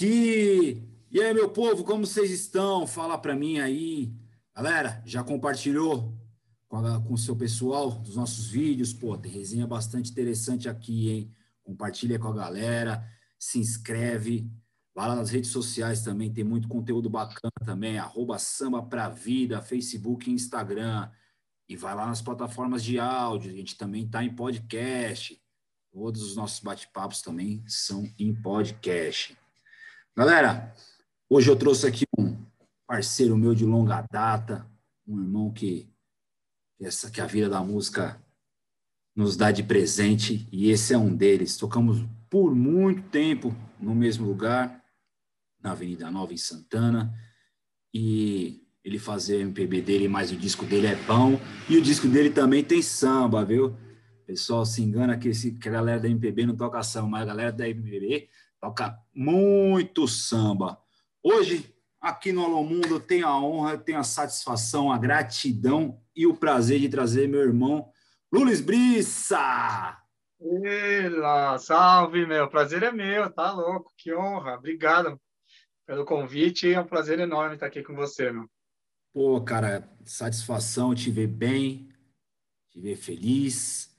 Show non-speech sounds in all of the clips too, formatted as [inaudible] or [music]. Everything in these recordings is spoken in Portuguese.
aqui. E aí, meu povo, como vocês estão? Fala para mim aí. Galera, já compartilhou com o seu pessoal dos nossos vídeos? Pô, tem resenha bastante interessante aqui, hein? Compartilha com a galera, se inscreve. Vai lá nas redes sociais também, tem muito conteúdo bacana também. Arroba Samba Pra Vida, Facebook e Instagram. E vai lá nas plataformas de áudio. A gente também está em podcast. Todos os nossos bate-papos também são em podcast. Galera, hoje eu trouxe aqui um parceiro meu de longa data, um irmão que essa que a vida da música nos dá de presente e esse é um deles. Tocamos por muito tempo no mesmo lugar, na Avenida Nova em Santana, e ele fazia o MPB dele, mas o disco dele é bom e o disco dele também tem samba, viu? O pessoal se engana que, esse, que a galera da MPB não toca samba, mas a galera da MPB toca muito samba. Hoje, aqui no Alô Mundo, eu tenho a honra, eu tenho a satisfação, a gratidão e o prazer de trazer meu irmão Lulis Brissa. Ela, salve, meu. Prazer é meu, tá louco, que honra. Obrigado pelo convite, é um prazer enorme estar aqui com você, meu. Pô, cara, satisfação te ver bem, te ver feliz.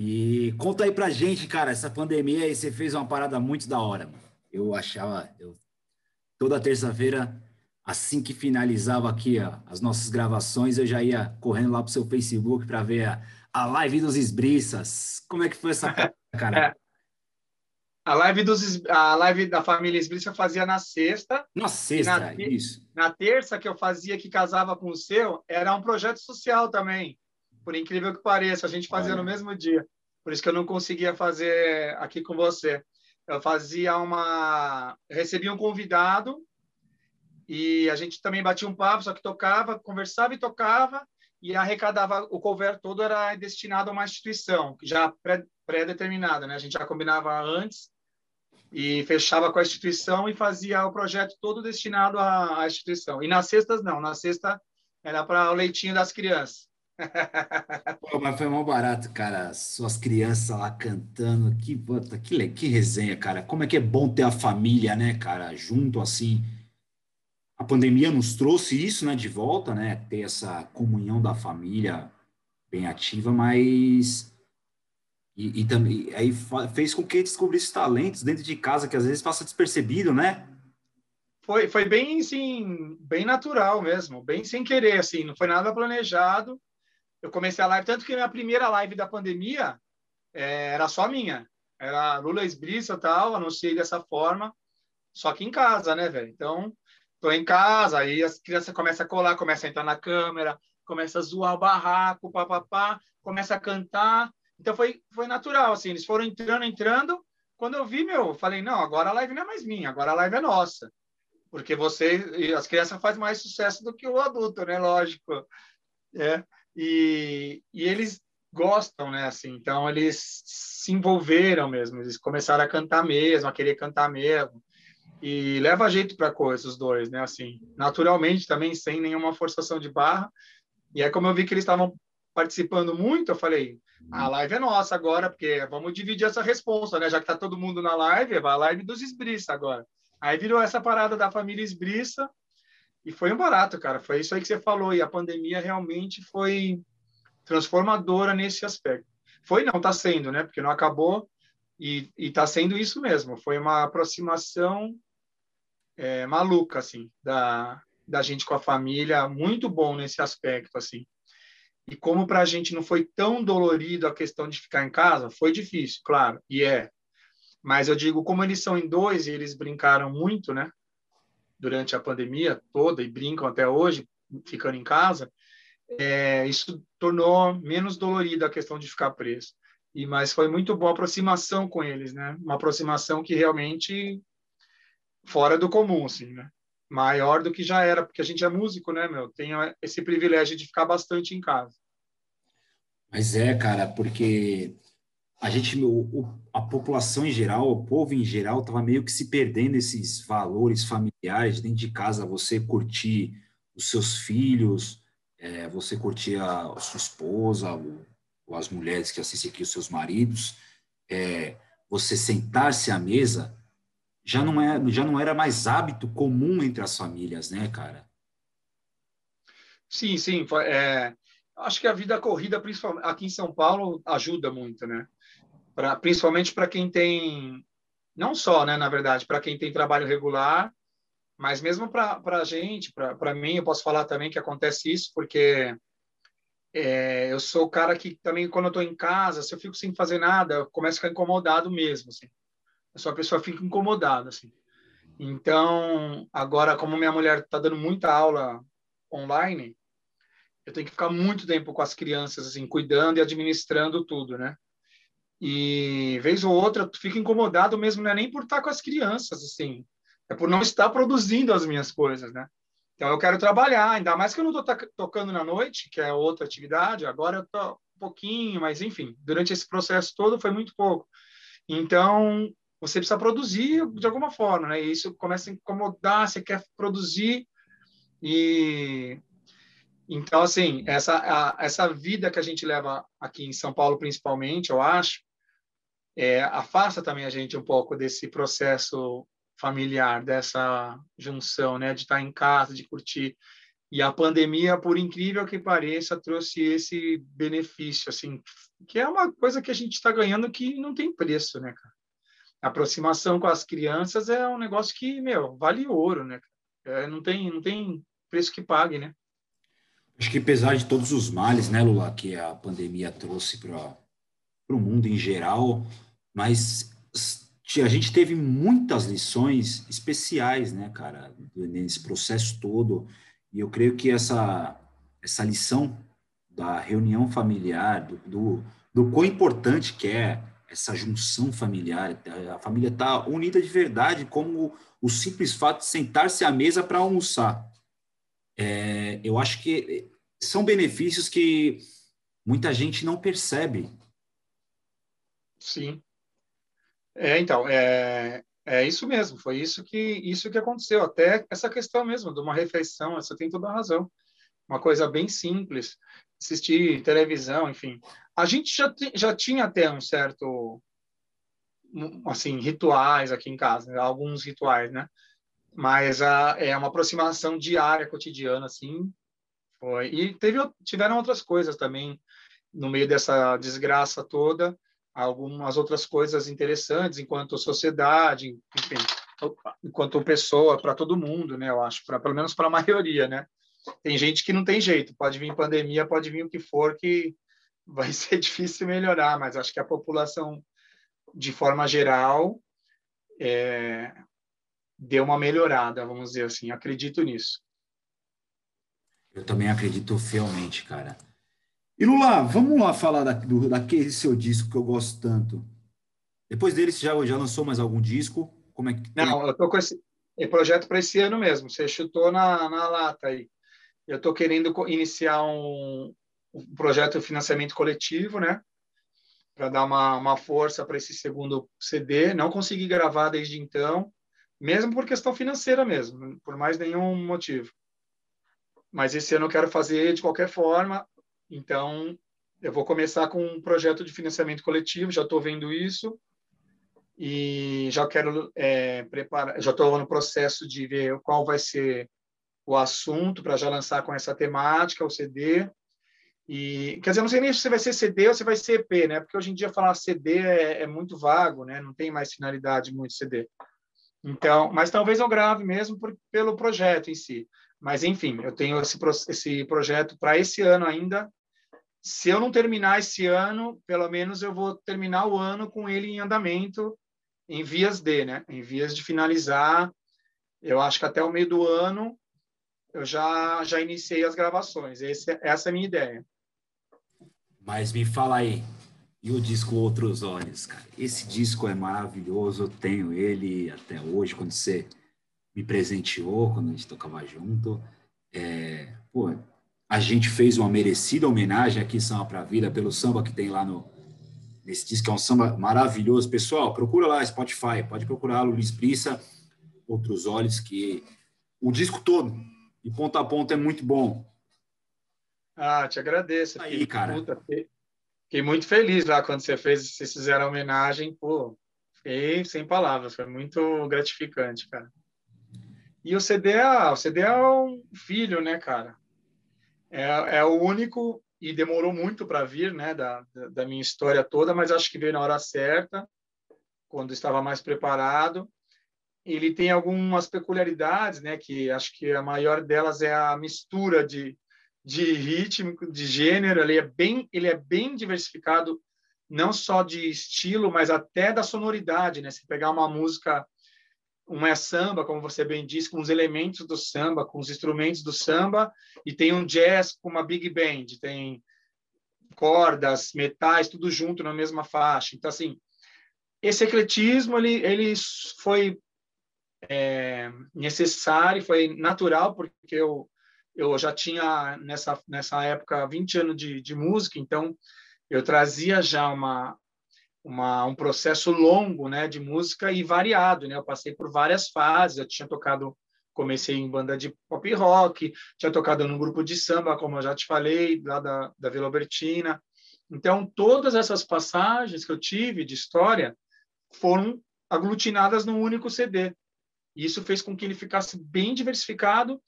E conta aí pra gente, cara, essa pandemia aí, você fez uma parada muito da hora. Mano. Eu achava, eu, toda terça-feira, assim que finalizava aqui ó, as nossas gravações, eu já ia correndo lá pro seu Facebook para ver a, a live dos esbriças. Como é que foi essa [laughs] cara? É. A live, dos, a live da família Esbriça eu fazia na sexta. Na sexta, na, isso. Na terça que eu fazia, que casava com o seu, era um projeto social também por incrível que pareça, a gente fazia Olha. no mesmo dia. Por isso que eu não conseguia fazer aqui com você. Eu fazia uma. Recebia um convidado e a gente também batia um papo, só que tocava, conversava e tocava e arrecadava. O cover todo era destinado a uma instituição, já pré-determinada, né? A gente já combinava antes e fechava com a instituição e fazia o projeto todo destinado à, à instituição. E nas sextas, não. Na sexta era para o leitinho das crianças. Pô, mas foi mal barato, cara. Suas crianças lá cantando. Que, puta, que, que resenha, cara. Como é que é bom ter a família, né, cara, junto assim. A pandemia nos trouxe isso, né, de volta, né? Ter essa comunhão da família bem ativa, mas. E, e também aí fez com que descobrisse talentos dentro de casa que às vezes passa despercebido, né? Foi, foi bem, sim, bem natural mesmo, bem sem querer, assim, não foi nada planejado eu comecei a live, tanto que minha primeira live da pandemia é, era só minha. Era Lula Esbriça tal, anunciei dessa forma, só que em casa, né, velho? Então, tô em casa, aí as crianças começam a colar, começam a entrar na câmera, começa a zoar o barraco, papapá, começa a cantar. Então foi, foi natural, assim, eles foram entrando, entrando. Quando eu vi, meu, eu falei, não, agora a live não é mais minha, agora a live é nossa. Porque você, as crianças fazem mais sucesso do que o adulto, né? Lógico. É e, e eles gostam, né? Assim, então eles se envolveram mesmo, eles começaram a cantar mesmo, a querer cantar mesmo. E leva jeito para coisa os dois, né? Assim, naturalmente também sem nenhuma forçação de barra. E é como eu vi que eles estavam participando muito, eu falei, a live é nossa agora, porque vamos dividir essa responsa, né? Já que tá todo mundo na live, vai a live dos esbriça agora. Aí virou essa parada da família esbriça e foi um barato, cara. Foi isso aí que você falou. E a pandemia realmente foi transformadora nesse aspecto. Foi, não, está sendo, né? Porque não acabou e está sendo isso mesmo. Foi uma aproximação é, maluca, assim, da, da gente com a família. Muito bom nesse aspecto, assim. E como para a gente não foi tão dolorido a questão de ficar em casa, foi difícil, claro, e é. Mas eu digo, como eles são em dois e eles brincaram muito, né? Durante a pandemia toda e brincam até hoje, ficando em casa, é, isso tornou menos dolorido a questão de ficar preso. E mas foi muito boa aproximação com eles, né? Uma aproximação que realmente fora do comum, assim, né? Maior do que já era, porque a gente é músico, né, meu? Tem esse privilégio de ficar bastante em casa. Mas é, cara, porque a gente, o, a população em geral, o povo em geral, estava meio que se perdendo esses valores familiares dentro de casa, você curtir os seus filhos, é, você curtir a, a sua esposa, ou, ou, as mulheres que assistem aqui, os seus maridos, é, você sentar-se à mesa já não, é, já não era mais hábito comum entre as famílias, né, cara? Sim, sim. É, acho que a vida corrida, principalmente aqui em São Paulo, ajuda muito, né? Pra, principalmente para quem tem, não só, né, na verdade, para quem tem trabalho regular, mas mesmo para a gente, para mim, eu posso falar também que acontece isso, porque é, eu sou o cara que também, quando eu estou em casa, se eu fico sem fazer nada, eu começo a ficar incomodado mesmo, assim. Eu sou a pessoa que fica incomodada, assim. Então, agora, como minha mulher está dando muita aula online, eu tenho que ficar muito tempo com as crianças, assim, cuidando e administrando tudo, né? E vez ou outra, tu fica incomodado mesmo, não é nem por estar com as crianças, assim, é por não estar produzindo as minhas coisas, né? Então eu quero trabalhar, ainda mais que eu não estou tocando na noite, que é outra atividade, agora eu estou um pouquinho, mas enfim, durante esse processo todo foi muito pouco. Então, você precisa produzir de alguma forma, né? E isso começa a incomodar, você quer produzir e então, assim, essa, a, essa vida que a gente leva aqui em São Paulo, principalmente, eu acho, é, afasta também a gente um pouco desse processo familiar, dessa junção, né, de estar em casa, de curtir. E a pandemia, por incrível que pareça, trouxe esse benefício, assim, que é uma coisa que a gente está ganhando que não tem preço, né, cara? A aproximação com as crianças é um negócio que, meu, vale ouro, né? É, não tem, não tem preço que pague, né? Acho que apesar de todos os males, né, Lula, que a pandemia trouxe para o mundo em geral, mas a gente teve muitas lições especiais, né, cara, nesse processo todo. E eu creio que essa, essa lição da reunião familiar, do, do, do quão importante que é essa junção familiar, a família está unida de verdade, como o simples fato de sentar-se à mesa para almoçar. É, eu acho que são benefícios que muita gente não percebe. Sim. É, então, é, é isso mesmo, foi isso que, isso que aconteceu. Até essa questão mesmo de uma refeição, você tem toda a razão. Uma coisa bem simples, assistir televisão, enfim. A gente já, já tinha até um certo, assim, rituais aqui em casa, alguns rituais, né? mas a, é uma aproximação diária, cotidiana, assim, foi. E teve, tiveram outras coisas também no meio dessa desgraça toda, algumas outras coisas interessantes enquanto sociedade, enfim, enquanto pessoa para todo mundo, né? Eu acho, pra, pelo menos para a maioria, né? Tem gente que não tem jeito, pode vir pandemia, pode vir o que for, que vai [laughs] ser difícil melhorar, mas acho que a população, de forma geral, é, deu uma melhorada, vamos dizer assim. Acredito nisso. Eu também acredito fielmente, cara. E Lula, vamos lá falar da, do, daquele seu disco que eu gosto tanto. Depois dele, você já, já lançou mais algum disco? Como é que... Não, eu tô com esse projeto para esse ano mesmo. Você chutou na, na lata aí. Eu estou querendo iniciar um, um projeto de financiamento coletivo, né? Para dar uma, uma força para esse segundo CD. Não consegui gravar desde então mesmo por questão financeira mesmo, por mais nenhum motivo. Mas esse ano eu quero fazer de qualquer forma, então eu vou começar com um projeto de financiamento coletivo, já estou vendo isso e já quero é, preparar, já estou no processo de ver qual vai ser o assunto para já lançar com essa temática, o CD. E, quer dizer, não sei nem se vai ser CD ou se vai ser EP, né? Porque hoje em dia falar CD é, é muito vago, né? Não tem mais finalidade muito CD. Então, mas talvez eu grave mesmo por, pelo projeto em si. Mas, enfim, eu tenho esse, esse projeto para esse ano ainda. Se eu não terminar esse ano, pelo menos eu vou terminar o ano com ele em andamento, em vias de, né? Em vias de finalizar. Eu acho que até o meio do ano eu já, já iniciei as gravações. Esse, essa é a minha ideia. Mas me fala aí, e o disco Outros Olhos, cara. Esse disco é maravilhoso, eu tenho ele até hoje, quando você me presenteou, quando a gente tocava junto. É, pô, a gente fez uma merecida homenagem aqui em Samba pra Vida pelo samba que tem lá no nesse disco, que é um samba maravilhoso. Pessoal, procura lá, Spotify, pode procurar Luiz Brissa, Outros Olhos, que o disco todo, de ponta a ponta, é muito bom. Ah, te agradeço. Aí, cara. Puta, Fiquei muito feliz lá quando você fez, vocês fizeram a homenagem, pô, Fiquei sem palavras, foi muito gratificante, cara. E o CD, é, o CD é um filho, né, cara? É, é o único e demorou muito para vir, né, da, da minha história toda, mas acho que veio na hora certa, quando estava mais preparado. Ele tem algumas peculiaridades, né, que acho que a maior delas é a mistura de, de ritmo, de gênero. Ele é bem, ele é bem diversificado, não só de estilo, mas até da sonoridade, né? Se pegar uma música uma é samba, como você bem disse, com os elementos do samba, com os instrumentos do samba, e tem um jazz com uma big band, tem cordas, metais, tudo junto na mesma faixa. Então, assim, esse ecletismo, ele, ele foi é, necessário, foi natural, porque eu, eu já tinha, nessa, nessa época, 20 anos de, de música, então eu trazia já uma, uma, um processo longo né, de música e variado. Né? Eu passei por várias fases. Eu tinha tocado, comecei em banda de pop rock, tinha tocado num grupo de samba, como eu já te falei, lá da, da Vila Albertina. Então, todas essas passagens que eu tive de história foram aglutinadas num único CD. E isso fez com que ele ficasse bem diversificado,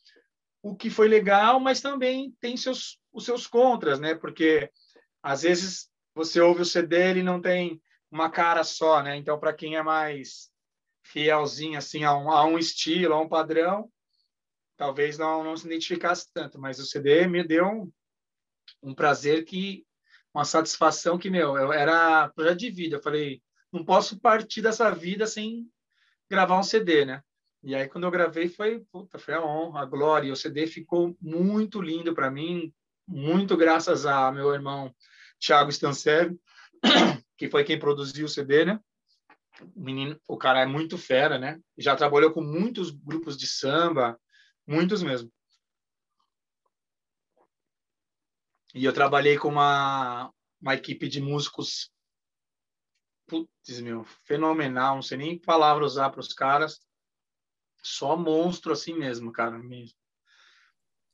o que foi legal, mas também tem seus, os seus contras, né? Porque às vezes você ouve o CD e não tem uma cara só, né? Então, para quem é mais fielzinho assim a um, a um estilo, a um padrão, talvez não, não se identificasse tanto, mas o CD me deu um, um prazer que uma satisfação que meu, eu era projeto de vida. Eu falei, não posso partir dessa vida sem gravar um CD, né? E aí quando eu gravei foi, puta, foi a honra, a glória. O CD ficou muito lindo para mim, muito graças a meu irmão Thiago Stancev, que foi quem produziu o CD, né? O menino, o cara é muito fera, né? Já trabalhou com muitos grupos de samba, muitos mesmo. E eu trabalhei com uma, uma equipe de músicos putz, meu, fenomenal, não sei nem palavra usar para os caras. Só monstro assim mesmo, cara, mesmo.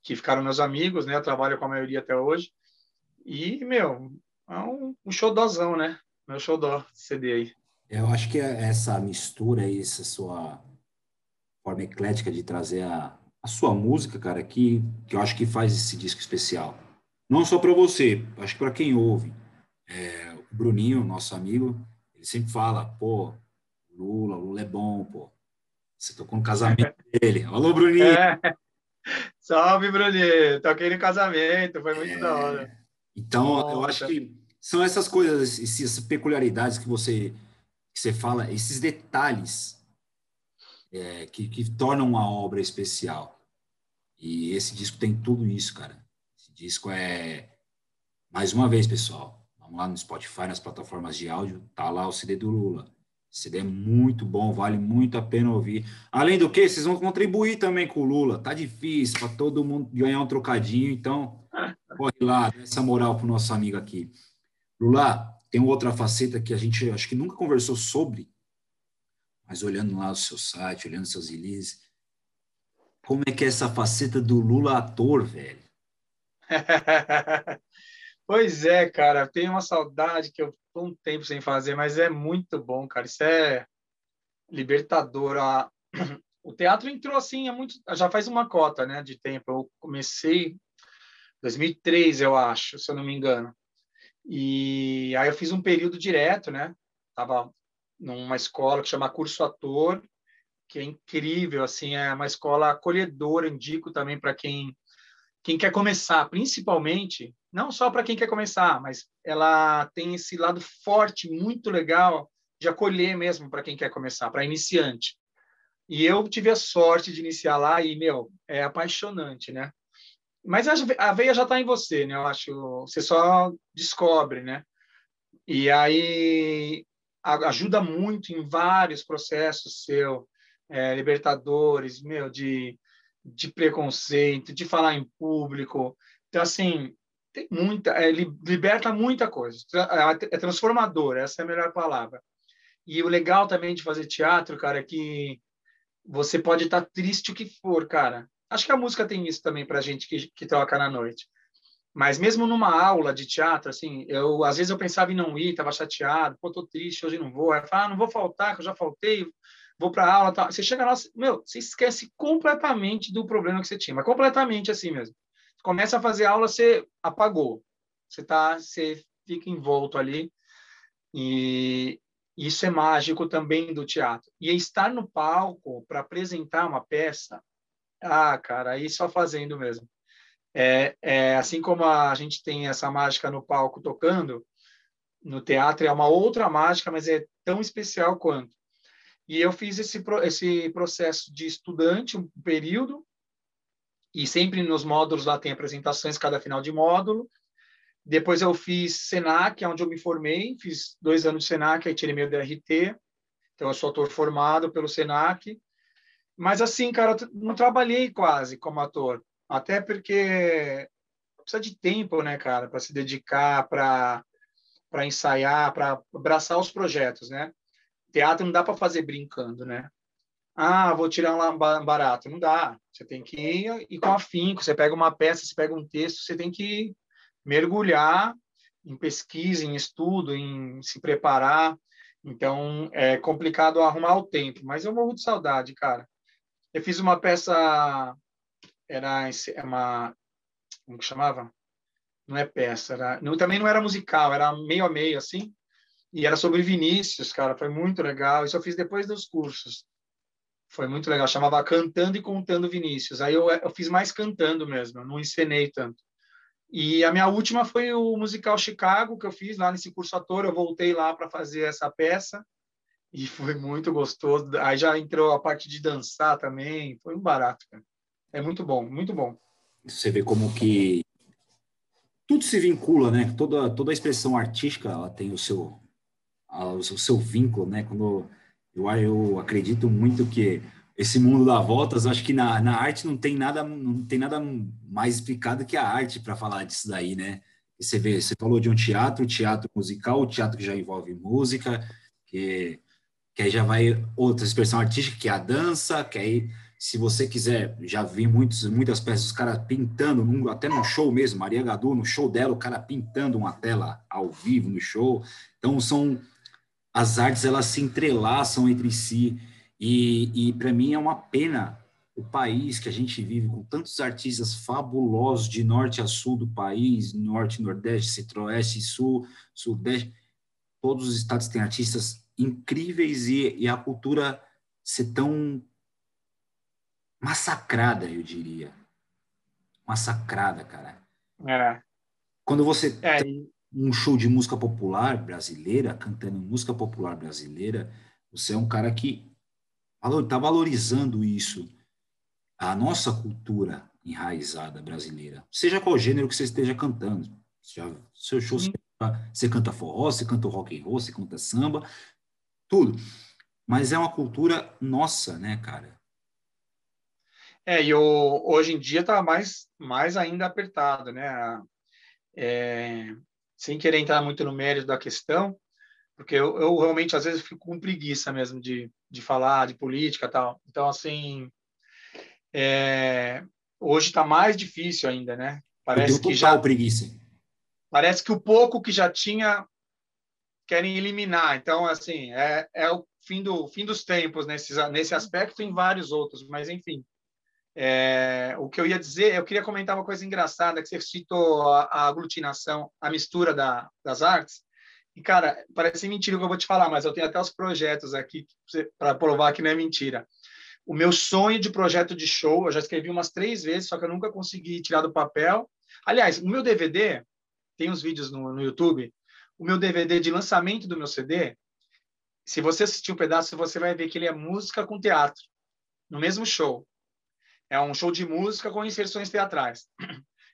Que ficaram meus amigos, né? Eu trabalho com a maioria até hoje. E, meu, é um, um showdozão, né? Meu xodó CD aí. Eu acho que é essa mistura aí, essa sua forma eclética de trazer a, a sua música, cara, que, que eu acho que faz esse disco especial. Não só para você, acho que para quem ouve. É, o Bruninho, nosso amigo, ele sempre fala, pô, Lula, Lula é bom, pô. Você tocou no casamento [laughs] dele. Alô, Bruninho! É. Salve, Bruninho! Toquei no casamento, foi muito é. da hora. Então, Nossa. eu acho que são essas coisas, essas peculiaridades que você, que você fala, esses detalhes é, que, que tornam a obra especial. E esse disco tem tudo isso, cara. Esse disco é. Mais uma vez, pessoal, vamos lá no Spotify, nas plataformas de áudio, tá lá o CD do Lula. Esse CD é muito bom, vale muito a pena ouvir. Além do que, vocês vão contribuir também com o Lula. Tá difícil para todo mundo ganhar um trocadinho, então [laughs] corre lá, dá essa moral pro nosso amigo aqui. Lula, tem outra faceta que a gente acho que nunca conversou sobre, mas olhando lá o seu site, olhando seus releases, como é que é essa faceta do Lula ator, velho? [laughs] pois é, cara, tenho uma saudade que eu tô um tempo sem fazer, mas é muito bom, cara. Isso é libertador. [clears throat] O teatro entrou assim, é muito, já faz uma cota, né, de tempo. Eu comecei 2003, eu acho, se eu não me engano. E aí eu fiz um período direto, né? Tava numa escola que chama Curso Ator, que é incrível, assim, é uma escola acolhedora, indico também para quem quem quer começar, principalmente, não só para quem quer começar, mas ela tem esse lado forte, muito legal de acolher mesmo para quem quer começar, para iniciante. E eu tive a sorte de iniciar lá e, meu, é apaixonante, né? Mas a veia já está em você, né? Eu acho. Você só descobre, né? E aí ajuda muito em vários processos seu, é, libertadores, meu, de, de preconceito, de falar em público. Então, assim, tem muita, é, liberta muita coisa. É, é transformador, essa é a melhor palavra. E o legal também de fazer teatro, cara, é que você pode estar tá triste o que for, cara. Acho que a música tem isso também para gente que, que toca na noite. Mas mesmo numa aula de teatro, assim, eu às vezes eu pensava em não ir, estava chateado, pô, tô triste, hoje não vou. Aí eu falava, ah, não vou faltar, que eu já faltei, vou para aula, tal. Você chega lá, meu, você esquece completamente do problema que você tinha, mas completamente assim mesmo. Começa a fazer aula, você apagou. Você tá, você fica envolto ali. E isso é mágico também do teatro. E estar no palco para apresentar uma peça, ah, cara, aí só fazendo mesmo. É, é, assim como a gente tem essa mágica no palco tocando, no teatro é uma outra mágica, mas é tão especial quanto. E eu fiz esse, esse processo de estudante, um período, e sempre nos módulos lá tem apresentações cada final de módulo. Depois eu fiz Senac, onde eu me formei, fiz dois anos de Senac, aí tirei meu DRT, então eu sou ator formado pelo Senac. Mas assim, cara, não trabalhei quase como ator. Até porque precisa de tempo, né, cara, para se dedicar, para para ensaiar, para abraçar os projetos, né? Teatro não dá para fazer brincando, né? Ah, vou tirar um barato. Não dá. Você tem que ir, ir com afinco. Você pega uma peça, você pega um texto, você tem que mergulhar em pesquisa, em estudo, em se preparar. Então, é complicado arrumar o tempo, mas eu morro de saudade, cara. Eu fiz uma peça era é uma como que chamava? Não é peça, era, não, também não era musical, era meio a meio assim. E era sobre Vinícius, cara, foi muito legal. Isso eu fiz depois dos cursos. Foi muito legal, chamava Cantando e Contando Vinícius. Aí eu, eu fiz mais cantando mesmo, não encenei tanto. E a minha última foi o musical Chicago, que eu fiz lá nesse curso ator. Eu voltei lá para fazer essa peça e foi muito gostoso. Aí já entrou a parte de dançar também, foi um barato, cara. É muito bom, muito bom. Você vê como que tudo se vincula, né? Toda, toda a expressão artística ela tem o seu, o seu vínculo, né? Quando eu, eu acredito muito que esse mundo dá voltas, acho que na, na arte não tem nada não tem nada mais explicado que a arte para falar disso daí, né? Você vê, você falou de um teatro, teatro musical, teatro que já envolve música, que, que aí já vai outra expressão artística, que é a dança, que aí se você quiser, já vi muitos, muitas peças, os caras pintando, até no show mesmo, Maria Gadu, no show dela, o cara pintando uma tela ao vivo no show. Então, são as artes, elas se entrelaçam entre si. E, e para mim é uma pena o país que a gente vive, com tantos artistas fabulosos de norte a sul do país, norte, nordeste, centro-oeste, sul, sudeste, todos os estados têm artistas incríveis e, e a cultura ser tão massacrada, eu diria. Massacrada, cara. É. Quando você é. tem um show de música popular brasileira, cantando música popular brasileira, você é um cara que está valorizando isso, a nossa cultura enraizada brasileira, seja qual gênero que você esteja cantando. Já, seu show, você, você canta forró, você canta rock and roll, você canta samba, tudo. Mas é uma cultura nossa, né, cara? É, e o, hoje em dia está mais, mais ainda apertado, né? É, sem querer entrar muito no mérito da questão, porque eu, eu, realmente às vezes fico com preguiça mesmo de, de falar de política tal. Então, assim, é, hoje está mais difícil ainda, né? Parece que já preguiça. Parece que o pouco que já tinha querem eliminar. Então, assim, é, é o fim do fim dos tempos nesse nesse aspecto e em vários outros, mas enfim. É, o que eu ia dizer, eu queria comentar uma coisa engraçada, que você citou a, a aglutinação, a mistura da, das artes. E, cara, parece mentira o que eu vou te falar, mas eu tenho até os projetos aqui para provar que não é mentira. O meu sonho de projeto de show, eu já escrevi umas três vezes, só que eu nunca consegui tirar do papel. Aliás, o meu DVD, tem uns vídeos no, no YouTube, o meu DVD de lançamento do meu CD, se você assistir um pedaço, você vai ver que ele é música com teatro, no mesmo show. É um show de música com inserções teatrais.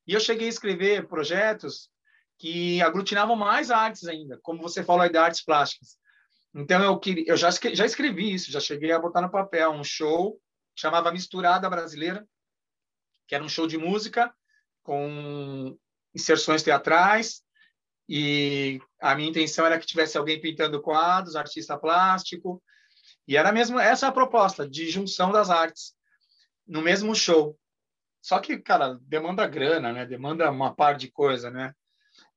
E eu cheguei a escrever projetos que aglutinavam mais artes ainda, como você falou aí de artes plásticas. Então eu queria, eu já já escrevi isso, já cheguei a botar no papel um show chamava Misturada Brasileira, que era um show de música com inserções teatrais e a minha intenção era que tivesse alguém pintando quadros, artista plástico, e era mesmo essa a proposta de junção das artes no mesmo show. Só que, cara, demanda grana, né? Demanda uma par de coisa, né?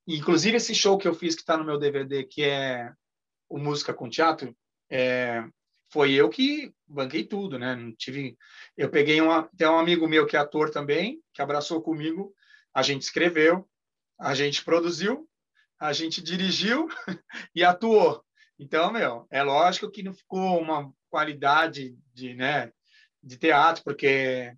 Inclusive, esse show que eu fiz, que está no meu DVD, que é o Música com Teatro, é, foi eu que banquei tudo, né? Não tive... Eu peguei uma... Tem um amigo meu que é ator também, que abraçou comigo, a gente escreveu, a gente produziu, a gente dirigiu [laughs] e atuou. Então, meu, é lógico que não ficou uma qualidade de, né, de teatro, porque,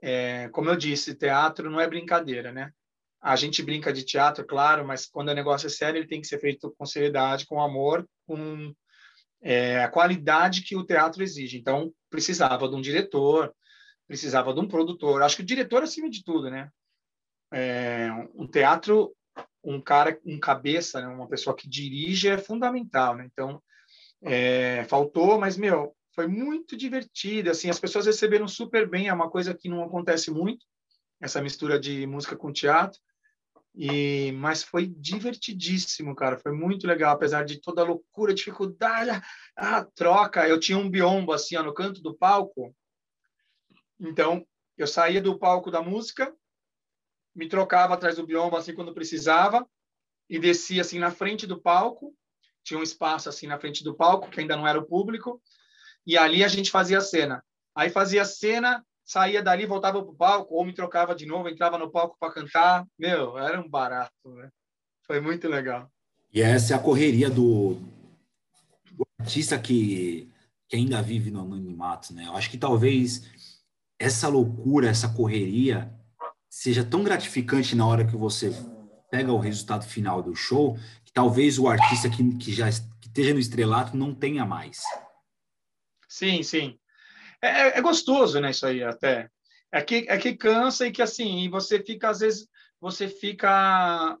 é, como eu disse, teatro não é brincadeira, né? A gente brinca de teatro, claro, mas quando o negócio é sério, ele tem que ser feito com seriedade, com amor, com é, a qualidade que o teatro exige. Então, precisava de um diretor, precisava de um produtor. Acho que o diretor acima de tudo, né? É, um teatro um cara, um cabeça, né, uma pessoa que dirige é fundamental, né? Então, é, faltou, mas, meu, foi muito divertido, assim, as pessoas receberam super bem, é uma coisa que não acontece muito, essa mistura de música com teatro, e mas foi divertidíssimo, cara, foi muito legal, apesar de toda a loucura, a dificuldade, a, a troca, eu tinha um biombo, assim, ó, no canto do palco, então, eu saía do palco da música, me trocava atrás do biombo assim quando precisava e descia assim na frente do palco. Tinha um espaço assim na frente do palco que ainda não era o público e ali a gente fazia a cena. Aí fazia a cena, saía dali, voltava para o palco ou me trocava de novo, entrava no palco para cantar. Meu, era um barato, né? Foi muito legal. E essa é a correria do, do artista que, que ainda vive no anonimato, né? Eu acho que talvez essa loucura, essa correria seja tão gratificante na hora que você pega o resultado final do show, que talvez o artista que, que já que esteja no estrelato não tenha mais. Sim, sim. É, é, é gostoso, né, isso aí até. É que, é que cansa e que, assim, você fica, às vezes, você fica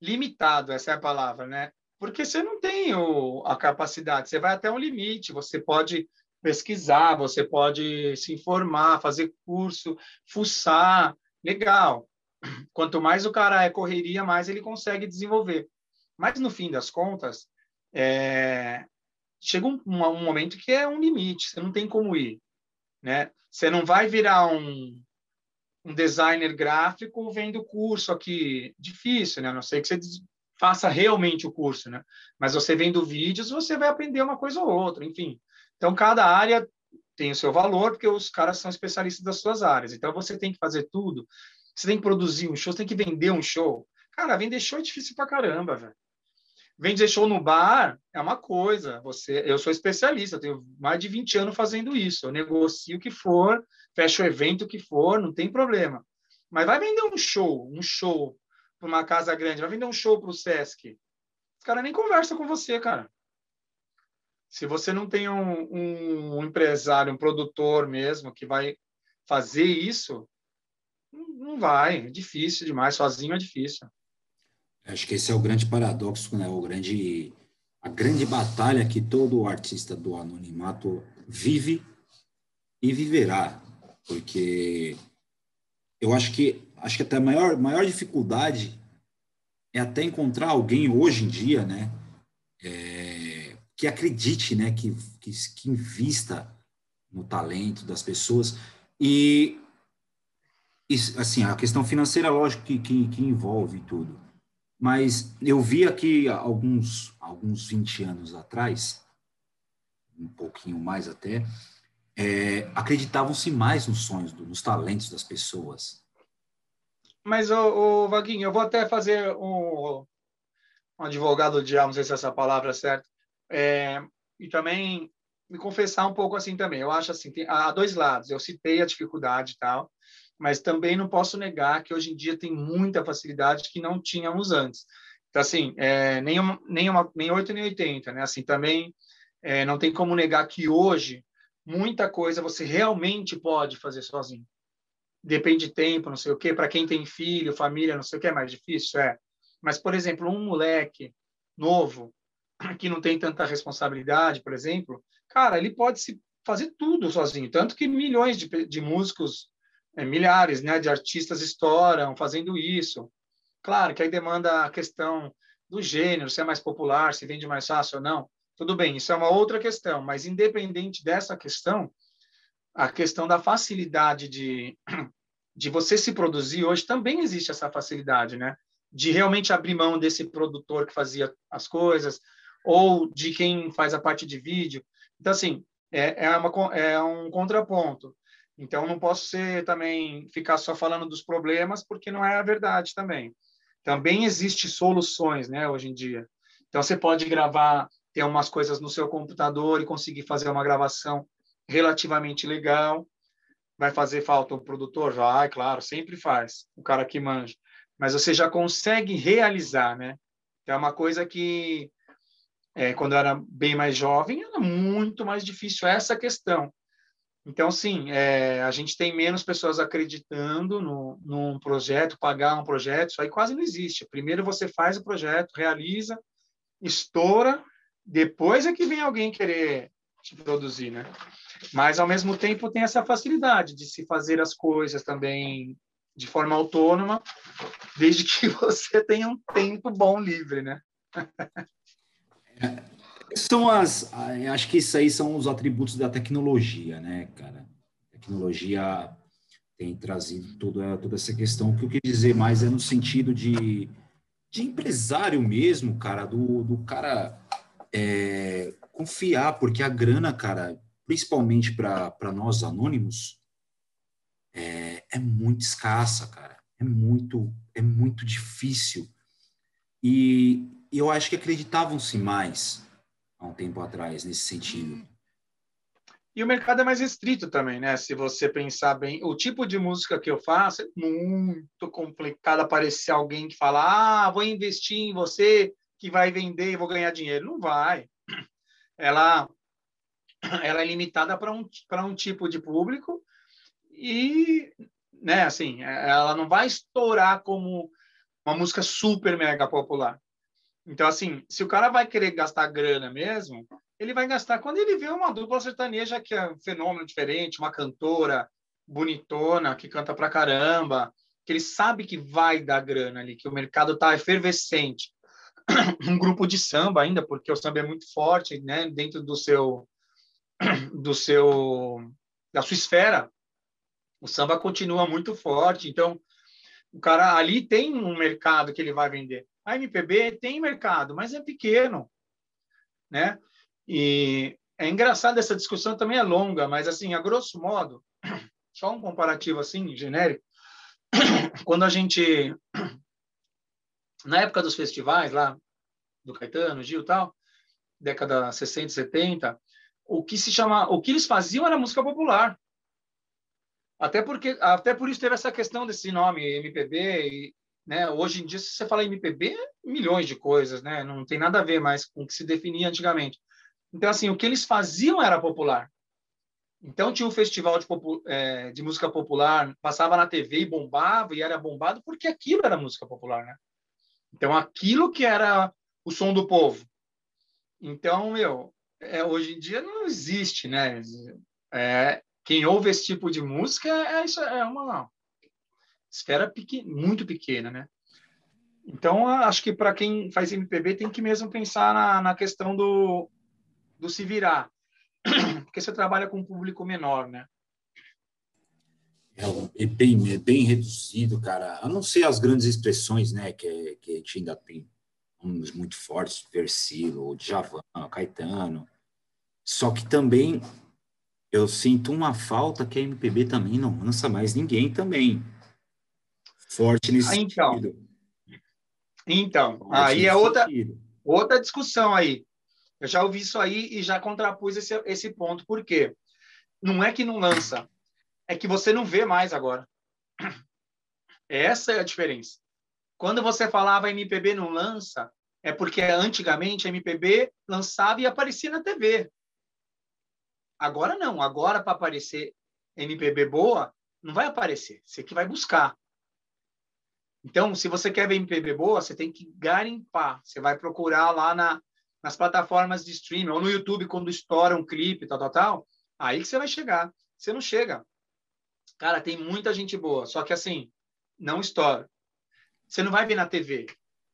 limitado, essa é a palavra, né? Porque você não tem o, a capacidade, você vai até um limite, você pode pesquisar, você pode se informar, fazer curso, fuçar, legal. Quanto mais o cara é correria, mais ele consegue desenvolver. Mas no fim das contas, é... chega um, um, momento que é um limite, você não tem como ir, né? Você não vai virar um, um designer gráfico vendo curso aqui, difícil, né? A não sei que você faça realmente o curso, né? Mas você vendo vídeos, você vai aprender uma coisa ou outra, enfim. Então, cada área tem o seu valor, porque os caras são especialistas das suas áreas. Então, você tem que fazer tudo. Você tem que produzir um show, você tem que vender um show. Cara, vender show é difícil pra caramba, velho. Vender show no bar é uma coisa. Você, eu sou especialista, eu tenho mais de 20 anos fazendo isso. Eu negocio o que for, fecho o evento que for, não tem problema. Mas vai vender um show, um show para uma casa grande, vai vender um show para o Sesc. Os caras nem conversam com você, cara. Se você não tem um, um empresário, um produtor mesmo que vai fazer isso, não vai, é difícil demais, sozinho é difícil. Acho que esse é o grande paradoxo, né? O grande, a grande batalha que todo artista do anonimato vive e viverá, porque eu acho que acho que até a maior maior dificuldade é até encontrar alguém hoje em dia, né? É, que acredite, né, que, que, que invista no talento das pessoas. E, e, assim, a questão financeira, lógico que, que, que, envolve tudo. Mas eu vi aqui alguns, alguns 20 anos atrás, um pouquinho mais até, é, acreditavam-se mais nos sonhos, nos talentos das pessoas. Mas, o, Vaguinho, eu vou até fazer um, um advogado de não sei se essa palavra é certa, é, e também me confessar um pouco assim também. Eu acho assim, tem, há dois lados. Eu citei a dificuldade e tal, mas também não posso negar que hoje em dia tem muita facilidade que não tínhamos antes. Então, assim, é, nem, uma, nem, uma, nem 8 nem 80, né? Assim, também é, não tem como negar que hoje muita coisa você realmente pode fazer sozinho. Depende de tempo, não sei o quê. Para quem tem filho, família, não sei o que, é mais difícil, é. Mas, por exemplo, um moleque novo, que não tem tanta responsabilidade, por exemplo, cara, ele pode se fazer tudo sozinho. Tanto que milhões de, de músicos, é, milhares né, de artistas estouram fazendo isso. Claro que aí demanda a questão do gênero, se é mais popular, se vende mais fácil ou não. Tudo bem, isso é uma outra questão, mas independente dessa questão, a questão da facilidade de, de você se produzir hoje também existe essa facilidade, né? De realmente abrir mão desse produtor que fazia as coisas ou de quem faz a parte de vídeo. Então, assim, é, é, uma, é um contraponto. Então, não posso ser também ficar só falando dos problemas, porque não é a verdade também. Também existe soluções, né, hoje em dia. Então, você pode gravar, ter umas coisas no seu computador e conseguir fazer uma gravação relativamente legal. Vai fazer falta um produtor? Vai, claro, sempre faz. O cara que manja. Mas você já consegue realizar, né? Então, é uma coisa que, é, quando eu era bem mais jovem, era muito mais difícil essa questão. Então, sim, é, a gente tem menos pessoas acreditando no, num projeto, pagar um projeto, isso aí quase não existe. Primeiro você faz o projeto, realiza, estoura, depois é que vem alguém querer te produzir, né? Mas, ao mesmo tempo, tem essa facilidade de se fazer as coisas também de forma autônoma, desde que [laughs] você tenha um tempo bom livre, né? [laughs] são as. Acho que isso aí são os atributos da tecnologia, né, cara? A tecnologia tem trazido toda, toda essa questão. O que eu quis dizer mais é no sentido de, de empresário mesmo, cara, do, do cara é, confiar, porque a grana, cara, principalmente para nós anônimos, é, é muito escassa, cara. É muito, é muito difícil. E eu acho que acreditavam-se mais há um tempo atrás nesse sentido. E o mercado é mais restrito também, né? Se você pensar bem, o tipo de música que eu faço é muito complicado aparecer alguém que fala: "Ah, vou investir em você, que vai vender e vou ganhar dinheiro". Não vai. Ela ela é limitada para um um tipo de público e, né, assim, ela não vai estourar como uma música super mega popular. Então, assim, se o cara vai querer gastar grana mesmo, ele vai gastar quando ele vê uma dupla sertaneja que é um fenômeno diferente, uma cantora bonitona, que canta pra caramba, que ele sabe que vai dar grana ali, que o mercado tá efervescente. [clears throat] um grupo de samba ainda, porque o samba é muito forte, né, dentro do seu [clears throat] do seu da sua esfera. O samba continua muito forte, então o cara ali tem um mercado que ele vai vender. A MPB tem mercado, mas é pequeno, né? E é engraçado essa discussão também é longa, mas assim, a grosso modo, [clears throat] só um comparativo assim genérico, [clears throat] quando a gente na época dos festivais lá do Caetano, Gil, tal, década 60, 70, o que se chama, o que eles faziam era música popular. Até porque até por isso teve essa questão desse nome MPB e né? Hoje em dia, se você fala MPB, milhões de coisas, né? Não tem nada a ver mais com o que se definia antigamente. Então, assim, o que eles faziam era popular. Então, tinha um festival de, é, de música popular, passava na TV e bombava, e era bombado porque aquilo era música popular, né? Então, aquilo que era o som do povo. Então, meu, é, hoje em dia não existe, né? É, quem ouve esse tipo de música é, isso, é uma esfera muito pequena, né? Então, acho que para quem faz MPB tem que mesmo pensar na, na questão do, do se virar, [clears throat] porque você trabalha com um público menor, né? É, é, bem, é bem reduzido, cara. A não ser as grandes expressões, né? Que, que a gente ainda tem uns muito fortes, Versilo, Djavan, Caetano. Só que também eu sinto uma falta que a MPB também não lança mais ninguém também forte nesse então, sentido. Então, forte aí é outra, outra discussão aí. Eu já ouvi isso aí e já contrapus esse, esse ponto. Por quê? Não é que não lança, é que você não vê mais agora. Essa é a diferença. Quando você falava MPB não lança, é porque antigamente a MPB lançava e aparecia na TV. Agora não. Agora, para aparecer MPB boa, não vai aparecer. Você que vai buscar. Então, se você quer ver MPB boa, você tem que garimpar. Você vai procurar lá na, nas plataformas de streaming ou no YouTube quando estoura um clipe, tal, tal, tal. Aí que você vai chegar. Você não chega. Cara, tem muita gente boa, só que assim, não estoura. Você não vai ver na TV.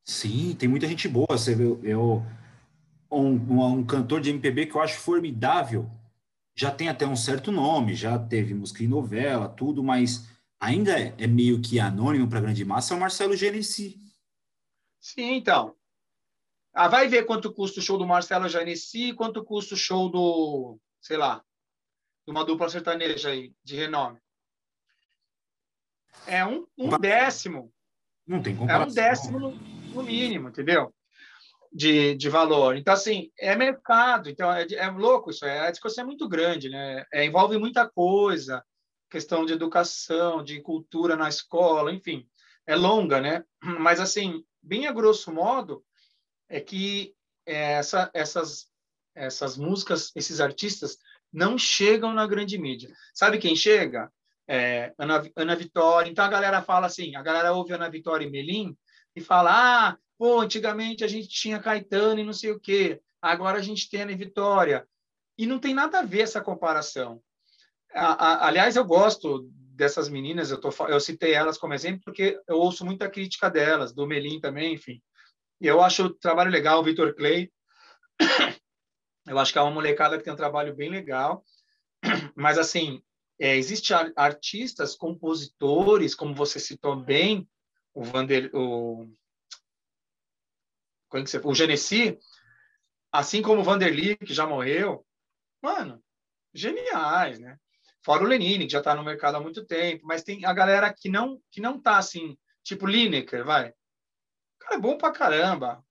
Sim, tem muita gente boa. Você vê, eu um, um cantor de MPB que eu acho formidável, já tem até um certo nome, já teve música em novela, tudo, mas ainda é, meio que anônimo para a grande massa é o Marcelo Genesi. Sim, então. Ah, vai ver quanto custa o show do Marcelo Genesi, quanto custa o show do, sei lá, de uma dupla sertaneja aí, de renome. É um, um décimo. Não tem comparação. É um décimo no, no mínimo, entendeu? De, de valor. Então, assim, é mercado. Então, é, é louco isso. É, a discussão é muito grande, né? É, envolve muita coisa. Questão de educação, de cultura na escola, enfim. É longa, né? [clears throat] Mas, assim, bem a grosso modo, é que essa, essas, essas músicas, esses artistas, não chegam na grande mídia. Sabe quem chega? É, Ana, Ana Vitória. Então a galera fala assim, a galera ouve Ana Vitória e Melim e fala, ah, pô, antigamente a gente tinha Caetano e não sei o quê, agora a gente tem Ana Vitória. E não tem nada a ver essa comparação. A, a, aliás, eu gosto dessas meninas, eu, tô, eu citei elas como exemplo porque eu ouço muita crítica delas, do Melim também, enfim. Eu acho o trabalho legal, o Vitor Clay. [coughs] Eu acho que é uma molecada que tem um trabalho bem legal. [coughs] Mas, assim, é, Existem artistas, compositores, como você citou bem, o Vander, o, como é que você, o Genesi, assim como o Vanderly, que já morreu, mano, geniais, né? Fora o Lenine, que já está no mercado há muito tempo, mas tem a galera que não que não tá assim, tipo Lineker, vai. O cara é bom pra caramba.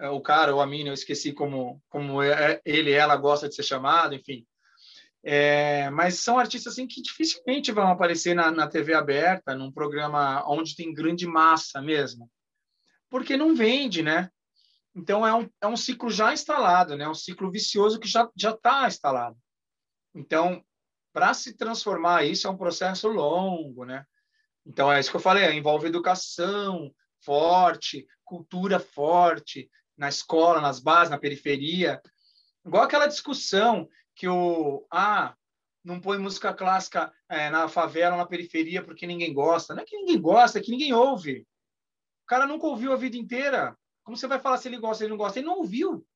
É, o cara, ou a mina, eu esqueci como, como é, é, ele ela gosta de ser chamado, enfim. É, mas são artistas assim, que dificilmente vão aparecer na, na TV aberta, num programa onde tem grande massa mesmo. Porque não vende, né? Então é um, é um ciclo já instalado, né? um ciclo vicioso que já está instalado. Então, para se transformar isso é um processo longo, né? Então é isso que eu falei, envolve educação forte, cultura forte na escola, nas bases, na periferia. Igual aquela discussão que o ah, não põe música clássica é, na favela, na periferia porque ninguém gosta. Não é que ninguém gosta, é que ninguém ouve. O cara nunca ouviu a vida inteira. Como você vai falar se ele gosta ou ele não gosta? Ele não ouviu.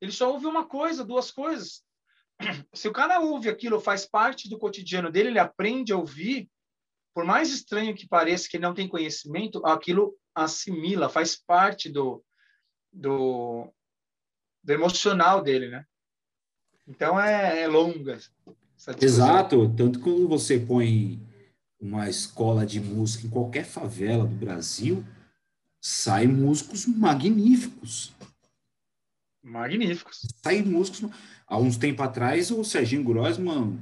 Ele só ouve uma coisa, duas coisas. [clears throat] Se o cara ouve aquilo, faz parte do cotidiano dele, ele aprende a ouvir, por mais estranho que pareça que ele não tem conhecimento, aquilo assimila, faz parte do, do, do emocional dele, né? Então é, é longa. Exato, tanto quando você põe uma escola de música em qualquer favela do Brasil, saem músicos magníficos. Magníficos. Saem músicos. Há uns tempo atrás, o Serginho Grossman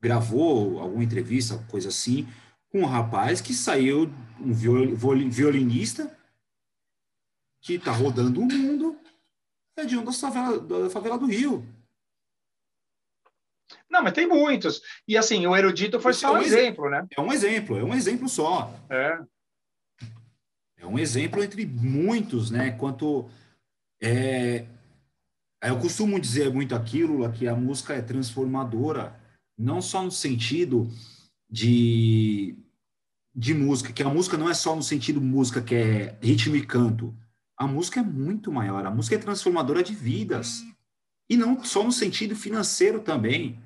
gravou alguma entrevista, coisa assim, com um rapaz que saiu, um violinista, que está rodando o mundo, é de um da favela, da favela do Rio. Não, mas tem muitos. E assim, o erudito foi só é um, exemplo, exemplo, né? É um exemplo, é um exemplo só. É. É um exemplo entre muitos, né? Quanto é, eu costumo dizer muito aquilo, que a música é transformadora, não só no sentido de, de música, que a música não é só no sentido música, que é ritmo e canto. A música é muito maior, a música é transformadora de vidas. E não só no sentido financeiro também.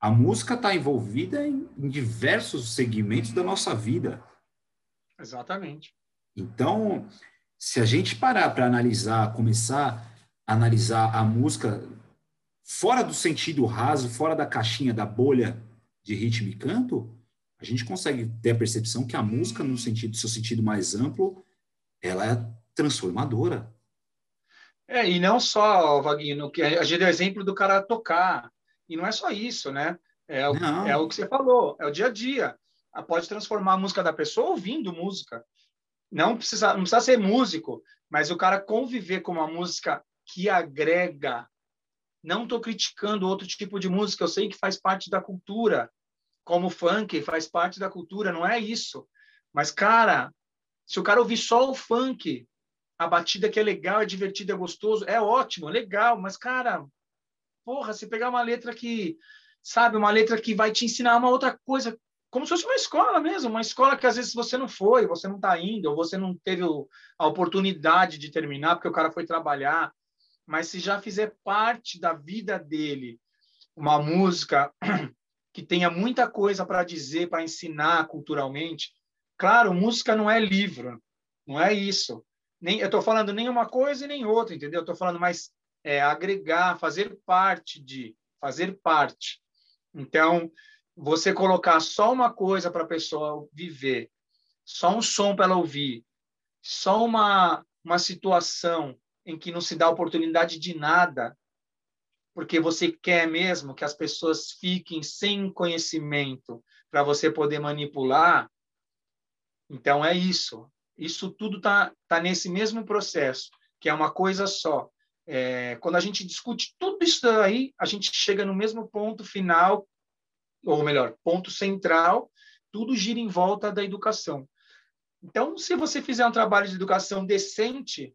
A música está envolvida em, em diversos segmentos da nossa vida. Exatamente. Então, se a gente parar para analisar, começar a analisar a música fora do sentido raso, fora da caixinha da bolha de ritmo e canto, a gente consegue ter a percepção que a música, no sentido, seu sentido mais amplo, ela é transformadora. É, e não só, Vaguinho, que a gente deu exemplo do cara tocar, e não é só isso, né? É o, é o que você falou, é o dia a dia. Pode transformar a música da pessoa ouvindo música. Não precisa, não precisa ser músico, mas o cara conviver com uma música que agrega. Não estou criticando outro tipo de música, eu sei que faz parte da cultura, como funk faz parte da cultura, não é isso. Mas, cara, se o cara ouvir só o funk, a batida que é legal, é divertida, é gostoso, é ótimo, é legal, mas, cara, porra, se pegar uma letra que, sabe, uma letra que vai te ensinar uma outra coisa como se fosse uma escola mesmo, uma escola que às vezes você não foi, você não está indo, ou você não teve a oportunidade de terminar porque o cara foi trabalhar, mas se já fizer parte da vida dele uma música [clears throat] que tenha muita coisa para dizer, para ensinar culturalmente. Claro, música não é livro, não é isso. Nem, eu estou falando nem uma coisa e nem outra, entendeu? Eu estou falando mais é, agregar, fazer parte de, fazer parte. Então, você colocar só uma coisa para a pessoa viver, só um som para ela ouvir, só uma, uma situação em que não se dá oportunidade de nada, porque você quer mesmo que as pessoas fiquem sem conhecimento para você poder manipular, então é isso. Isso tudo está tá nesse mesmo processo, que é uma coisa só. É, quando a gente discute tudo isso aí, a gente chega no mesmo ponto final, ou melhor, ponto central, tudo gira em volta da educação. Então, se você fizer um trabalho de educação decente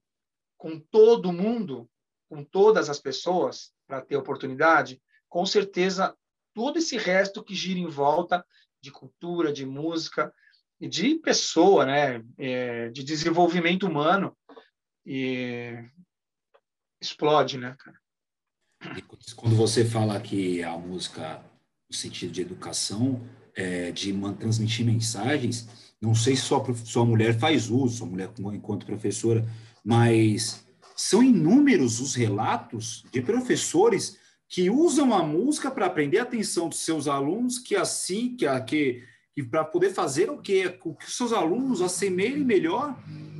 com todo mundo, com todas as pessoas, para ter oportunidade, com certeza todo esse resto que gira em volta de cultura, de música e de pessoa, né, é, de desenvolvimento humano, e explode, né, cara? Quando você fala que a música no sentido de educação, é, de transmitir mensagens, não sei se sua, sua mulher faz uso, sua mulher enquanto professora, mas são inúmeros os relatos de professores que usam a música para aprender a atenção dos seus alunos, que assim, que, que, que para poder fazer o que, o que os seus alunos assemelhem melhor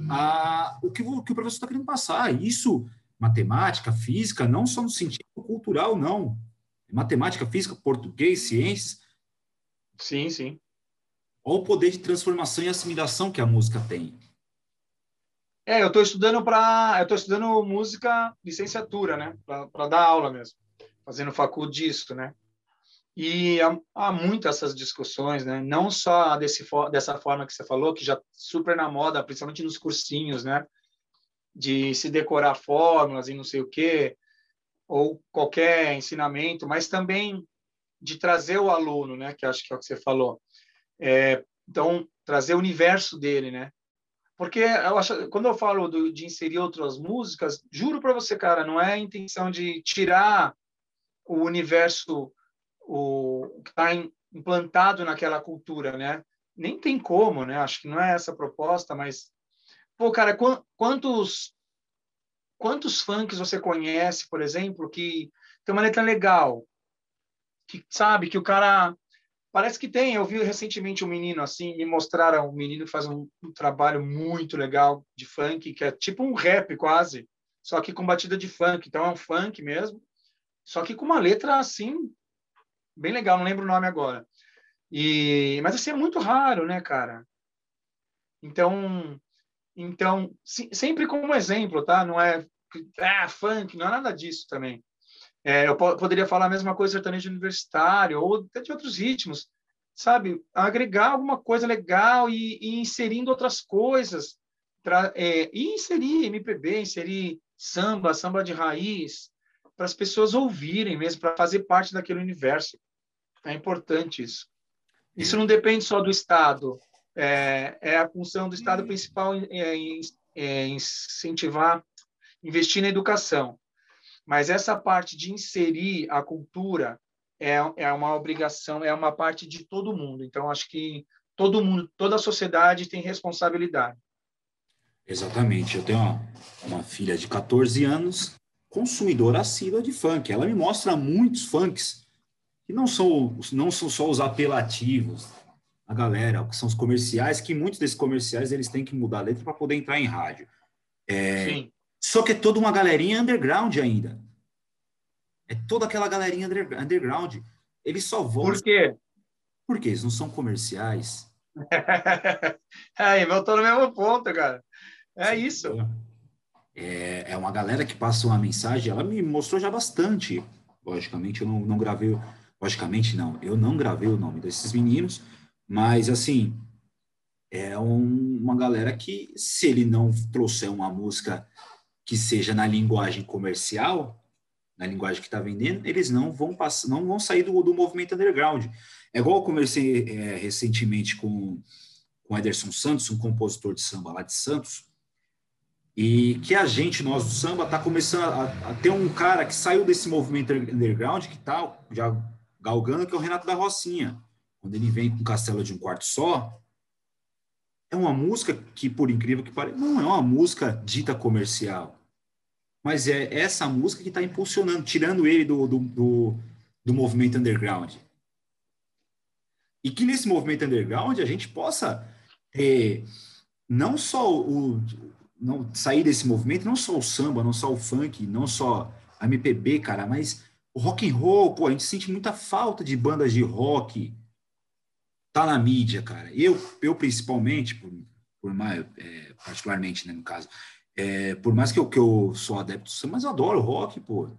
a o que, o que o professor está querendo passar. Isso, matemática, física, não só no sentido cultural, não. Matemática, física, português, ciências. Sim, sim. Olha o poder de transformação e assimilação que a música tem. É, eu estou estudando para, eu estou estudando música licenciatura, né, para dar aula mesmo, fazendo facul disso, né. E há, há muitas essas discussões, né, não só desse dessa forma que você falou, que já super na moda, principalmente nos cursinhos, né, de se decorar fórmulas e não sei o quê, ou qualquer ensinamento, mas também de trazer o aluno, né, que acho que é o que você falou. É, então, trazer o universo dele, né? Porque eu acho, quando eu falo do, de inserir outras músicas, juro para você, cara, não é a intenção de tirar o universo o que está implantado naquela cultura, né? Nem tem como, né? Acho que não é essa a proposta, mas pô, cara, quantos quantos funks você conhece, por exemplo, que tem uma letra legal, que sabe que o cara Parece que tem. Eu vi recentemente um menino assim, me mostraram um menino que faz um, um, trabalho muito legal de funk, que é tipo um rap quase, só que com batida de funk. Então é um funk mesmo, só que com uma letra assim, bem legal, não lembro o nome agora. E, mas assim, é muito raro, né, cara? Então, então se, sempre como exemplo, tá? Não é ah, funk, não é nada disso também. É, eu poderia falar a mesma coisa sertanejo universitário ou até de outros ritmos, sabe? Agregar alguma coisa legal e, e inserindo outras coisas, é, e inserir MPB, inserir samba, samba de raiz, para as pessoas ouvirem mesmo, para fazer parte daquele universo. É importante isso. Isso não depende só do Estado, é, é a função do Estado principal em, em, em incentivar, investir na educação mas essa parte de inserir a cultura é, é uma obrigação, é uma parte de todo mundo. Então, acho que todo mundo, toda a sociedade tem responsabilidade. Exatamente. Eu tenho uma, uma filha de 14 anos, consumidora assídua de funk. Ela me mostra muitos funks que não são, não são só os apelativos a galera, que são os comerciais, que muitos desses comerciais eles têm que mudar a letra para poder entrar em rádio. É, Sim. Só que é toda uma galerinha underground ainda. É toda aquela galerinha underground. Eles só vão. Por quê? Porque eles não são comerciais. [laughs] Aí, voltou no mesmo ponto, cara. É isso. É, é uma galera que passa uma mensagem, ela me mostrou já bastante. Logicamente, eu não, não gravei. Logicamente, não. Eu não gravei o nome desses meninos, mas assim. É um, uma galera que, se ele não trouxer uma música que seja na linguagem comercial, na linguagem que está vendendo, eles não vão passar, não vão sair do, do movimento underground. É igual eu conversei é, recentemente com com Ederson Santos, um compositor de samba lá de Santos, e que a gente, nós do samba, está começando a, a, ter um cara que saiu desse movimento underground, que está já galgando, que é o Renato da Rocinha. Quando ele vem com Castelo de um Quarto Só, é uma música que, por incrível que pareça, não é uma música dita comercial. Mas é essa música que está impulsionando, tirando ele do, do, do, do movimento underground. E que nesse movimento underground a gente possa ter não só o, não sair desse movimento, não só o samba, não só o funk, não só a MPB, cara, mas o rock and roll, pô, a gente sente muita falta de bandas de rock. Tá na mídia, cara. Eu, eu principalmente, por, por mais, é, particularmente, né, no caso, é, por mais que eu, que eu sou adepto do mas eu adoro rock, pô.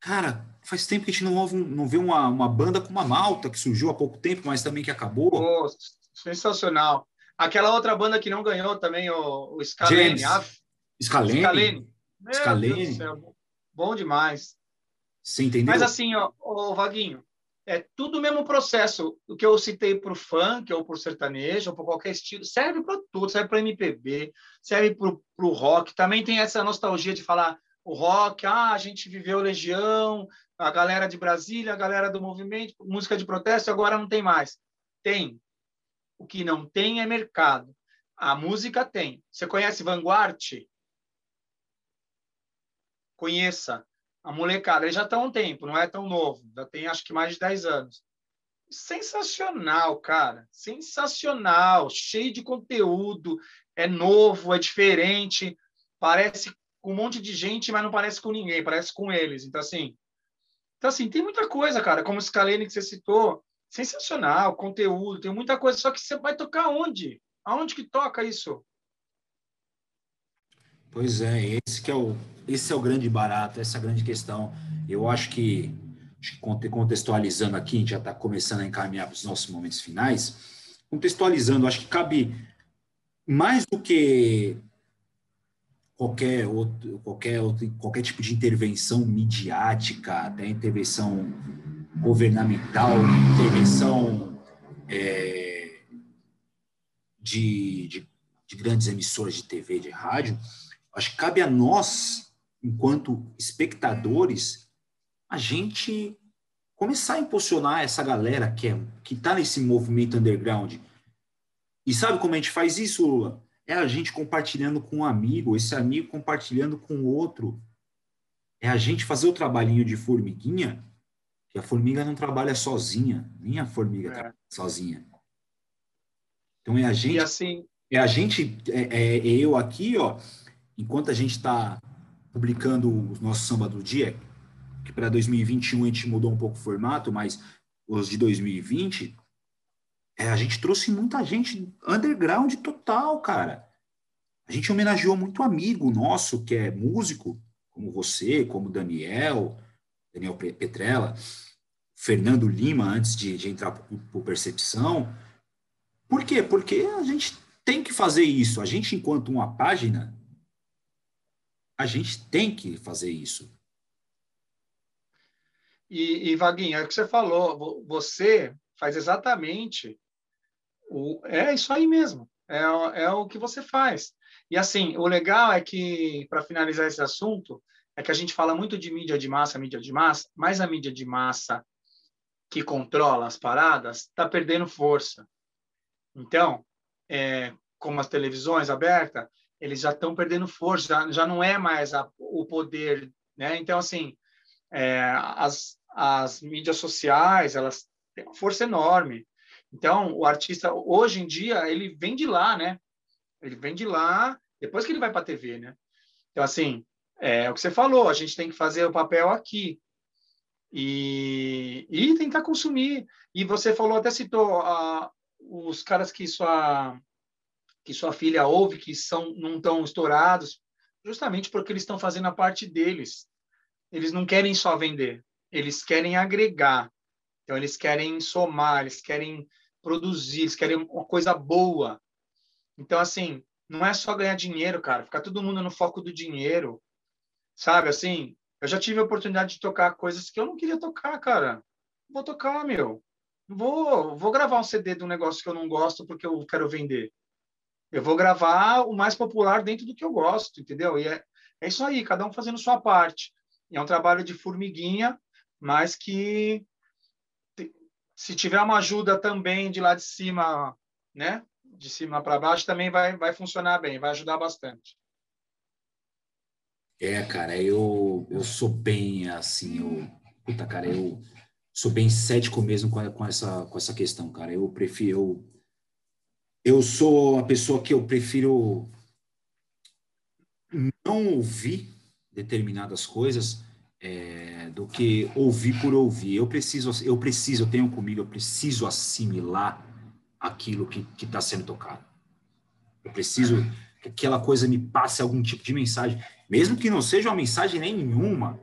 Cara, faz tempo que a gente não, ouve, não vê uma, uma banda com uma malta que surgiu há pouco tempo, mas também que acabou. Oh, sensacional. Aquela outra banda que não ganhou também, o, o Scalene. Scalene. Scalene. Scalene. Bom demais. Você entendeu? Mas assim, ó, ó, Vaguinho, é tudo o mesmo processo. O que eu citei para o funk, ou para o sertanejo, ou para qualquer estilo, serve para tudo, serve para MPB, serve para o rock. Também tem essa nostalgia de falar o rock, ah, a gente viveu Legião, a galera de Brasília, a galera do movimento, música de protesto, agora não tem mais. Tem. O que não tem é mercado. A música tem. Você conhece Vanguard? Conheça. A molecada, ele já está há um tempo, não é tão novo, já tem acho que mais de 10 anos. Sensacional, cara. Sensacional, cheio de conteúdo, é novo, é diferente, parece com um monte de gente, mas não parece com ninguém, parece com eles. Então, assim, então, assim tem muita coisa, cara, como o Scalene que você citou, sensacional, conteúdo, tem muita coisa, só que você vai tocar onde? Aonde que toca isso? Pois é, esse que é o esse é o grande barato, essa é a grande questão. Eu acho que contextualizando aqui, a gente já está começando a encaminhar para os nossos momentos finais. Contextualizando, acho que cabe mais do que qualquer outro, qualquer outro, qualquer tipo de intervenção midiática, até intervenção governamental, intervenção é, de, de, de, grandes emissoras de TV, de rádio, acho que cabe a nós, enquanto espectadores, a gente começar a impulsionar essa galera que é, que está nesse movimento underground. E sabe como a gente faz isso, Lula? É a gente compartilhando com um amigo, esse amigo compartilhando com outro. É a gente fazer o trabalhinho de formiguinha que a formiga não trabalha sozinha, nem a formiga é. trabalha sozinha. Então é a gente, assim... é a gente, é, é, é eu aqui, ó, enquanto a gente está publicando o nosso samba do dia, que para 2021 a gente mudou um pouco o formato, mas os de 2020, é, a gente trouxe muita gente underground total, cara. A gente homenageou muito amigo nosso que é músico, como você, como Daniel, Daniel Petrella, Fernando Lima, antes de, de entrar por Percepção. Por quê? Porque a gente tem que fazer isso. A gente, enquanto uma página, a gente tem que fazer isso. E, e Vaguinho, é o que você falou, você faz exatamente o, é isso aí mesmo, é, é o que você faz. E assim, o legal é que, para finalizar esse assunto, é que a gente fala muito de mídia de massa, mídia de massa, mas a mídia de massa que controla as paradas está perdendo força. Então, é, como as televisões abertas, eles já estão perdendo força, já, já não é mais a, o poder, né? Então, assim, é, as, as mídias sociais, elas têm uma força enorme. Então, o artista, hoje em dia, ele vem de lá, né? Ele vem de lá, depois que ele vai para a TV, né? Então, assim, é o que você falou, a gente tem que fazer o papel aqui e, e tentar consumir. E você falou, até citou uh, os caras que sua, que sua filha ouve, que são, não estão estourados, justamente porque eles estão fazendo a parte deles. Eles não querem só vender, eles querem agregar. Então, eles querem somar, eles querem produzir, eles querem uma coisa boa. Então, assim, não é só ganhar dinheiro, cara, ficar todo mundo no foco do dinheiro. Sabe, assim, eu já tive a oportunidade de tocar coisas que eu não queria tocar, cara. Vou tocar, meu. Vou, vou gravar um CD de um negócio que eu não gosto porque eu quero vender. Eu vou gravar o mais popular dentro do que eu gosto, entendeu? E é, é isso aí, cada um fazendo sua parte. E é um trabalho de formiguinha, mas que se tiver uma ajuda também de lá de cima, né? De cima para baixo, também vai, vai funcionar bem, vai ajudar bastante. É, cara, eu, eu sou bem assim, eu, puta, cara, eu sou bem cético mesmo com, essa, com essa questão, cara. Eu prefiro, eu, eu sou a pessoa que eu prefiro não ouvir determinadas coisas é, do que ouvir por ouvir. Eu preciso, eu preciso, eu tenho comigo, eu preciso assimilar aquilo que está sendo tocado. Eu preciso que aquela coisa me passe algum tipo de mensagem, mesmo que não seja uma mensagem nenhuma.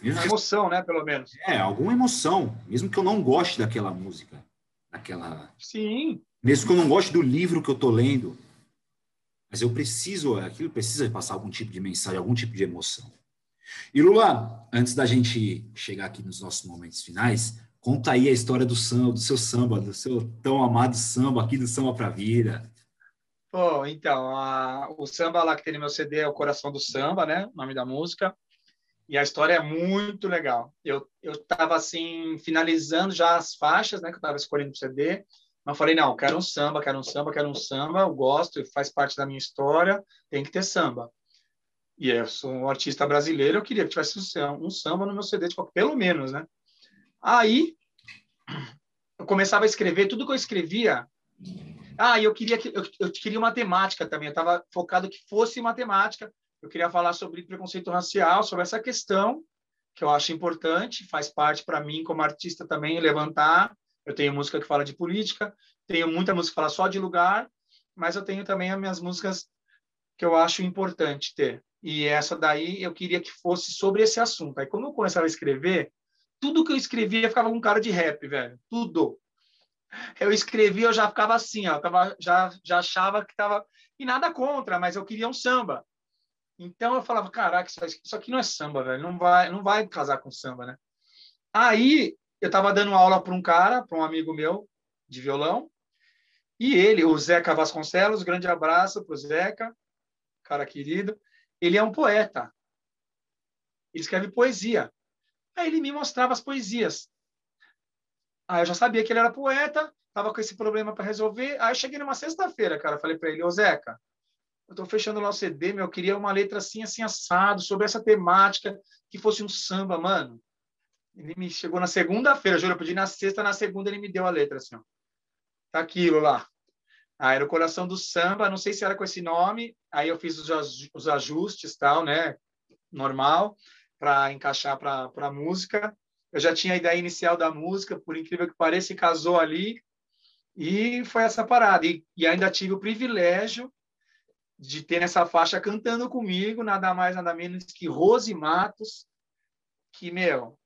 Mesmo emoção, né, pelo menos. É, alguma emoção, mesmo que eu não goste daquela música, daquela. Sim. Mesmo que eu não goste do livro que eu estou lendo, mas eu preciso, aquilo precisa passar algum tipo de mensagem, algum tipo de emoção. E Lula, antes da gente chegar aqui nos nossos momentos finais, conta aí a história do samba, do seu samba, do seu tão amado samba aqui do Samba pra Vida. Pô, então, a, o samba lá que tem no meu CD é o Coração do Samba, né? O nome da música. E a história é muito legal. Eu eu estava assim finalizando já as faixas, né, que eu estava escolhendo o CD. Mas falei não, quero um samba, quero um samba, quero um samba. Eu gosto, faz parte da minha história. Tem que ter samba. E eu sou um artista brasileiro, eu queria que tivesse um samba no meu CD, tipo, pelo menos, né? Aí eu começava a escrever, tudo que eu escrevia. Ah, eu queria que eu, eu queria matemática também. Eu estava focado que fosse matemática eu queria falar sobre preconceito racial, sobre essa questão que eu acho importante, faz parte para mim como artista também levantar. Eu tenho música que fala de política, tenho muita música que fala só de lugar, mas eu tenho também as minhas músicas que eu acho importante ter. E essa daí eu queria que fosse sobre esse assunto. Aí quando eu começava a escrever, tudo que eu escrevia ficava com cara de rap, velho. Tudo. Eu escrevia, eu já ficava assim, ó, tava, já, já achava que estava. E nada contra, mas eu queria um samba. Então eu falava, caraca, isso aqui não é samba, velho, não vai, não vai casar com samba, né? Aí eu estava dando aula para um cara, para um amigo meu de violão, e ele, o Zeca Vasconcelos, grande abraço para o Zeca, cara querido, ele é um poeta. Ele escreve poesia. Aí ele me mostrava as poesias. Aí eu já sabia que ele era poeta, tava com esse problema para resolver. Aí eu cheguei numa sexta-feira, cara, falei para ele, ô Zeca, eu estou fechando lá o CD, meu, eu queria uma letra assim, assim, assado, sobre essa temática, que fosse um samba, mano. Ele me chegou na segunda-feira, juro, eu pedi na sexta, na segunda ele me deu a letra, assim, ó. Tá aquilo lá. Ah, era o Coração do Samba, não sei se era com esse nome, aí eu fiz os, ajustes, tal, né, normal, para encaixar para a música. Eu já tinha a ideia inicial da música, por incrível que pareça, casou ali, e foi essa parada. E, e ainda tive o privilégio de ter nessa faixa cantando comigo, nada mais, nada menos que Rose Matos, que, meu,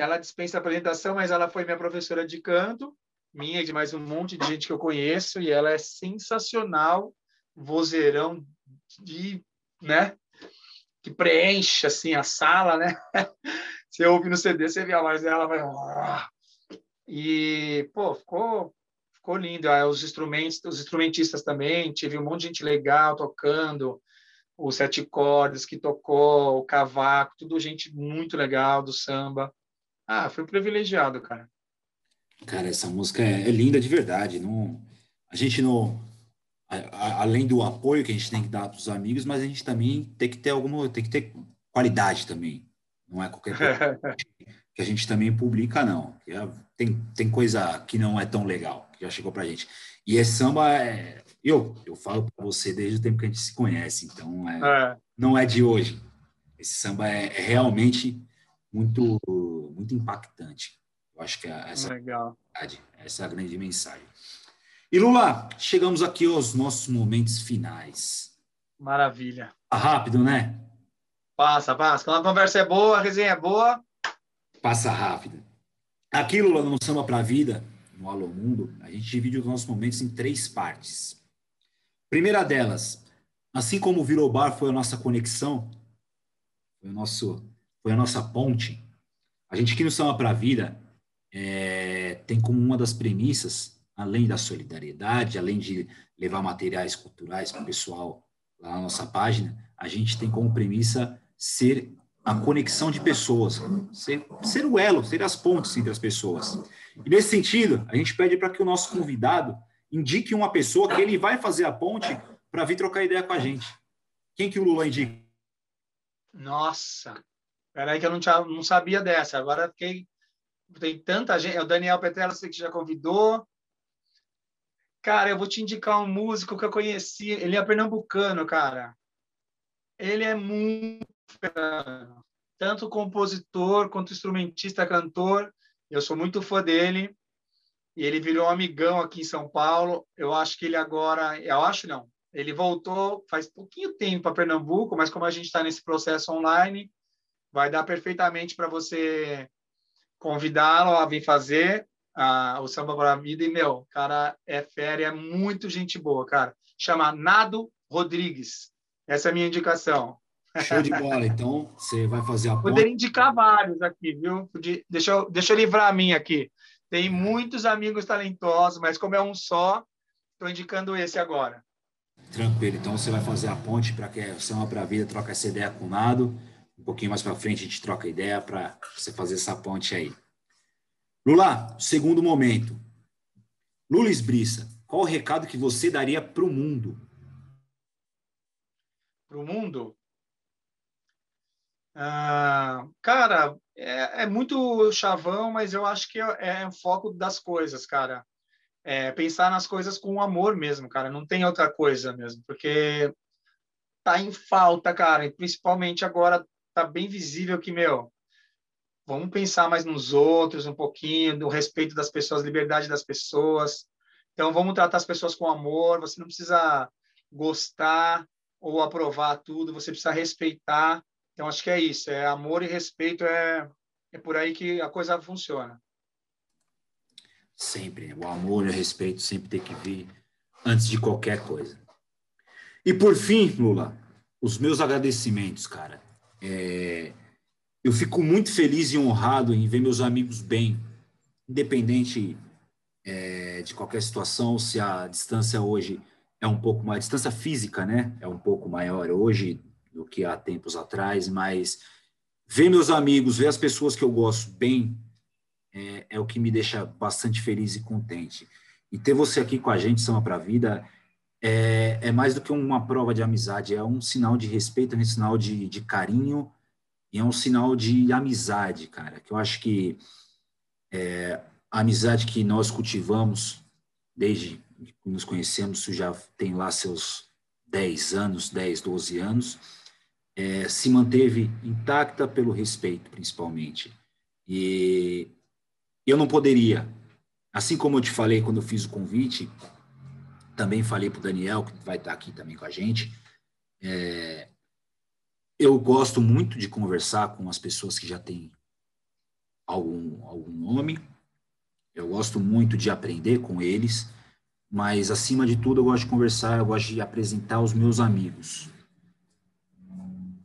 ela dispensa apresentação, mas ela foi minha professora de canto, minha e de mais um monte de gente que eu conheço, e ela é sensacional, vozeirão de, né, que preenche, assim, a sala, né? [laughs] você ouve no CD, você vê a voz dela, vai... E, pô, ficou ficou lindo. Ah, os instrumentos, os instrumentistas também, tive um monte de gente legal tocando, os sete cordas que tocou, o cavaco, tudo gente muito legal do samba. Ah, foi privilegiado, cara. Cara, essa música é, é linda de verdade. Não, a gente não, a, a, além do apoio que a gente tem que dar para os amigos, mas a gente também tem que ter alguma, tem que ter qualidade também. Não é qualquer coisa [laughs] que a gente também publica, não. É, tem, tem coisa que não é tão legal que já chegou para a gente. E esse samba, é, eu, eu falo para você desde o tempo que a gente se conhece, então é, é. não é de hoje. Esse samba é, é, realmente muito, muito impactante. Eu acho que é essa, Legal. essa é a grande mensagem. E Lula, chegamos aqui aos nossos momentos finais. Maravilha. Tá rápido, né? Passa, passa. Quando a conversa é boa, a resenha é boa. Passa rápido. Aqui, Lula, no Samba para a Vida, no Alô Mundo, a gente divide os nossos momentos em três partes. Primeira delas, assim como o Virobar foi a nossa conexão, foi, o nosso, foi a nossa ponte, a gente aqui no Samba para a Vida é, tem como uma das premissas, além da solidariedade, além de levar materiais culturais para o pessoal lá na nossa página, a gente tem como premissa ser a conexão de pessoas, ser, ser o elo, ser as pontes entre as pessoas. E nesse sentido, a gente pede para que o nosso convidado indique uma pessoa que ele vai fazer a ponte para vir trocar ideia com a gente. Quem que o Lula indica? Nossa, peraí que eu não, tinha, não sabia dessa. Agora fiquei. Tem tanta gente. É o Daniel Petrella, você que já convidou. Cara, eu vou te indicar um músico que eu conheci. Ele é pernambucano, cara. Ele é muito tanto compositor quanto instrumentista, cantor. Eu sou muito fã dele. E ele virou um amigão aqui em São Paulo. Eu acho que ele agora, eu acho não, ele voltou faz pouquinho tempo para Pernambuco, mas como a gente está nesse processo online, vai dar perfeitamente para você convidá-lo a vir fazer a, o Samba para a Vida. E, meu, cara, é férias, é muito gente boa, cara. Chama Nado Rodrigues. Essa é a minha indicação. Show de bola. Então, você vai fazer a ponte. Poderia indicar vários aqui, viu? Deixa eu, deixa eu livrar a minha aqui. Tem muitos amigos talentosos, mas como é um só, estou indicando esse agora. Tranquilo. Então, você vai fazer a ponte para que você uma para a vida, troca essa ideia com o Nado. Pouquinho mais para frente, a gente troca ideia para você fazer essa ponte aí. Lula, segundo momento. Lula Esbriça, qual o recado que você daria para o mundo? Para o mundo? Ah, cara, é, é, muito chavão, mas eu acho que é, é o foco das coisas, cara. É pensar nas coisas com amor mesmo, cara. Não tem outra coisa mesmo, porque tá em falta, cara. E principalmente agora tá bem visível que, meu, vamos pensar mais nos outros um pouquinho, no respeito das pessoas, liberdade das pessoas. Então, vamos tratar as pessoas com amor. Você não precisa gostar ou aprovar tudo, você precisa respeitar então, acho que é isso, é amor e respeito, é, é por aí que a coisa funciona. Sempre, o amor e o respeito sempre tem que vir antes de qualquer coisa. E por fim, Lula, os meus agradecimentos, cara. É, eu fico muito feliz e honrado em ver meus amigos bem, independente é, de qualquer situação, se a distância hoje é um pouco mais, a distância física, né, é um pouco maior hoje do que há tempos atrás, mas ver meus amigos, ver as pessoas que eu gosto bem, é, é o que me deixa bastante feliz e contente. E ter você aqui com a gente, Samba para a Vida, é, é, mais do que uma prova de amizade, é um sinal de respeito, é um sinal de, de carinho e é um sinal de amizade, cara, que eu acho que é, a amizade que nós cultivamos desde que nos conhecemos, já tem lá seus 10 anos, 10, 12 anos, é, se manteve intacta pelo respeito, principalmente. E eu não poderia, assim como eu te falei quando eu fiz o convite, também falei para o Daniel, que vai estar aqui também com a gente, é, eu gosto muito de conversar com as pessoas que já têm algum, algum nome, eu gosto muito de aprender com eles, mas acima de tudo eu gosto de conversar, eu gosto de apresentar os meus amigos.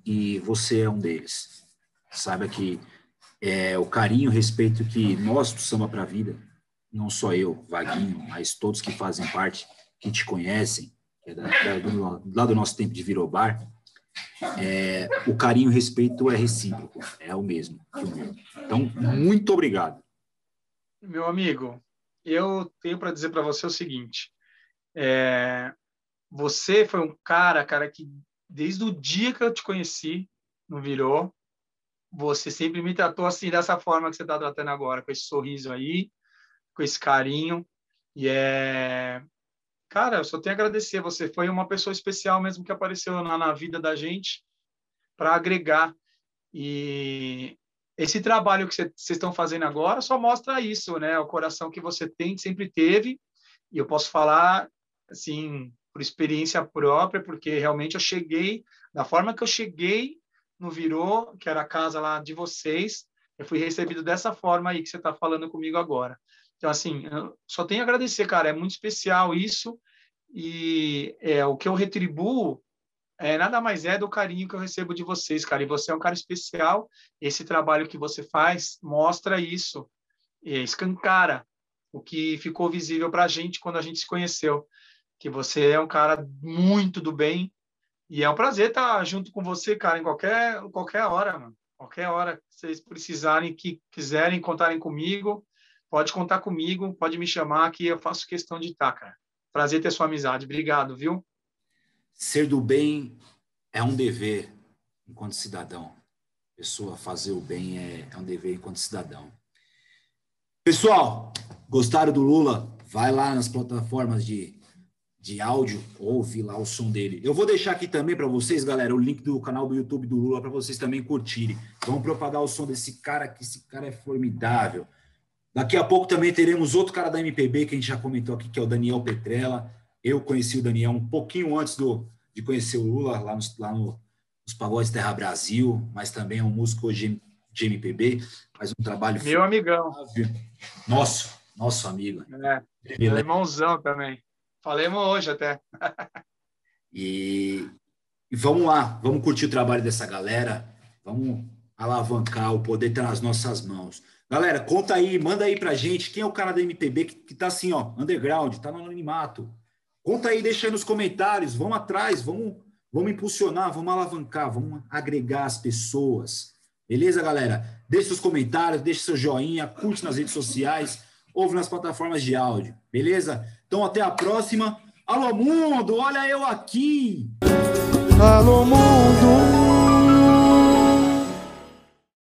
E você é um deles. Saiba que é, o carinho, o respeito que nós do Samba para a Vida, não só eu, Vaguinho, mas todos que fazem parte, que te conhecem, que é da, da, do, lá do nosso tempo de Virobar, é, o carinho e o respeito é recíproco, é o mesmo. Então, muito obrigado. Meu amigo, eu tenho para dizer para você o seguinte: é, você foi um cara, cara, que desde o dia que eu te conheci, não virou, você sempre me tratou assim, dessa forma que você está tratando agora, com esse sorriso aí, com esse carinho. E é. Cara, eu só tenho a agradecer. Você foi uma pessoa especial mesmo que apareceu na, na vida da gente para agregar. E esse trabalho que vocês estão fazendo agora só mostra isso, né? O coração que você tem, sempre teve. E eu posso falar, assim, por experiência própria, porque realmente eu cheguei, da forma que eu cheguei no Virou, que era a casa lá de vocês, eu fui recebido dessa forma aí que você está falando comigo agora. Então, assim, só tenho a agradecer, cara, é muito especial isso, e é, o que eu retribuo é, nada mais é do carinho que eu recebo de vocês, cara, e você é um cara especial, esse trabalho que você faz mostra isso, escancara o que ficou visível para a gente quando a gente se conheceu que você é um cara muito do bem. E é um prazer estar junto com você, cara, em qualquer, qualquer hora, mano. Qualquer hora que vocês precisarem, que quiserem contarem comigo, pode contar comigo, pode me chamar que eu faço questão de estar, cara. Prazer ter sua amizade. Obrigado, viu? Ser do bem é um dever enquanto cidadão. Pessoa fazer o bem é, é um dever enquanto cidadão. Pessoal, gostaram do Lula? Vai lá nas plataformas de de áudio, ouve lá o som dele. Eu vou deixar aqui também para vocês, galera, o link do canal do YouTube do Lula para vocês também curtirem. Vamos propagar o som desse cara, que esse cara é formidável. Daqui a pouco também teremos outro cara da MPB que a gente já comentou aqui, que é o Daniel Petrella. Eu conheci o Daniel um pouquinho antes do, de conhecer o Lula, lá, nos, lá no, nos Pagodes Terra Brasil, mas também é um músico hoje de MPB, faz um trabalho. Meu amigão. Nosso, nosso amigo. É, meu irmãozão também. Falemos hoje até. [laughs] e, e vamos lá, vamos curtir o trabalho dessa galera, vamos alavancar, o poder está nas nossas mãos. Galera, conta aí, manda aí pra gente quem é o cara da MTB que, que tá assim, ó, underground, tá no anonimato. Conta aí, deixa aí nos comentários, vamos atrás, vamos, vamos impulsionar, vamos alavancar, vamos agregar as pessoas. Beleza, galera? Deixe seus comentários, deixe seu joinha, curte nas redes sociais, ouve nas plataformas de áudio, beleza? Então, até a próxima. Alô, mundo, olha eu aqui! Alô, mundo!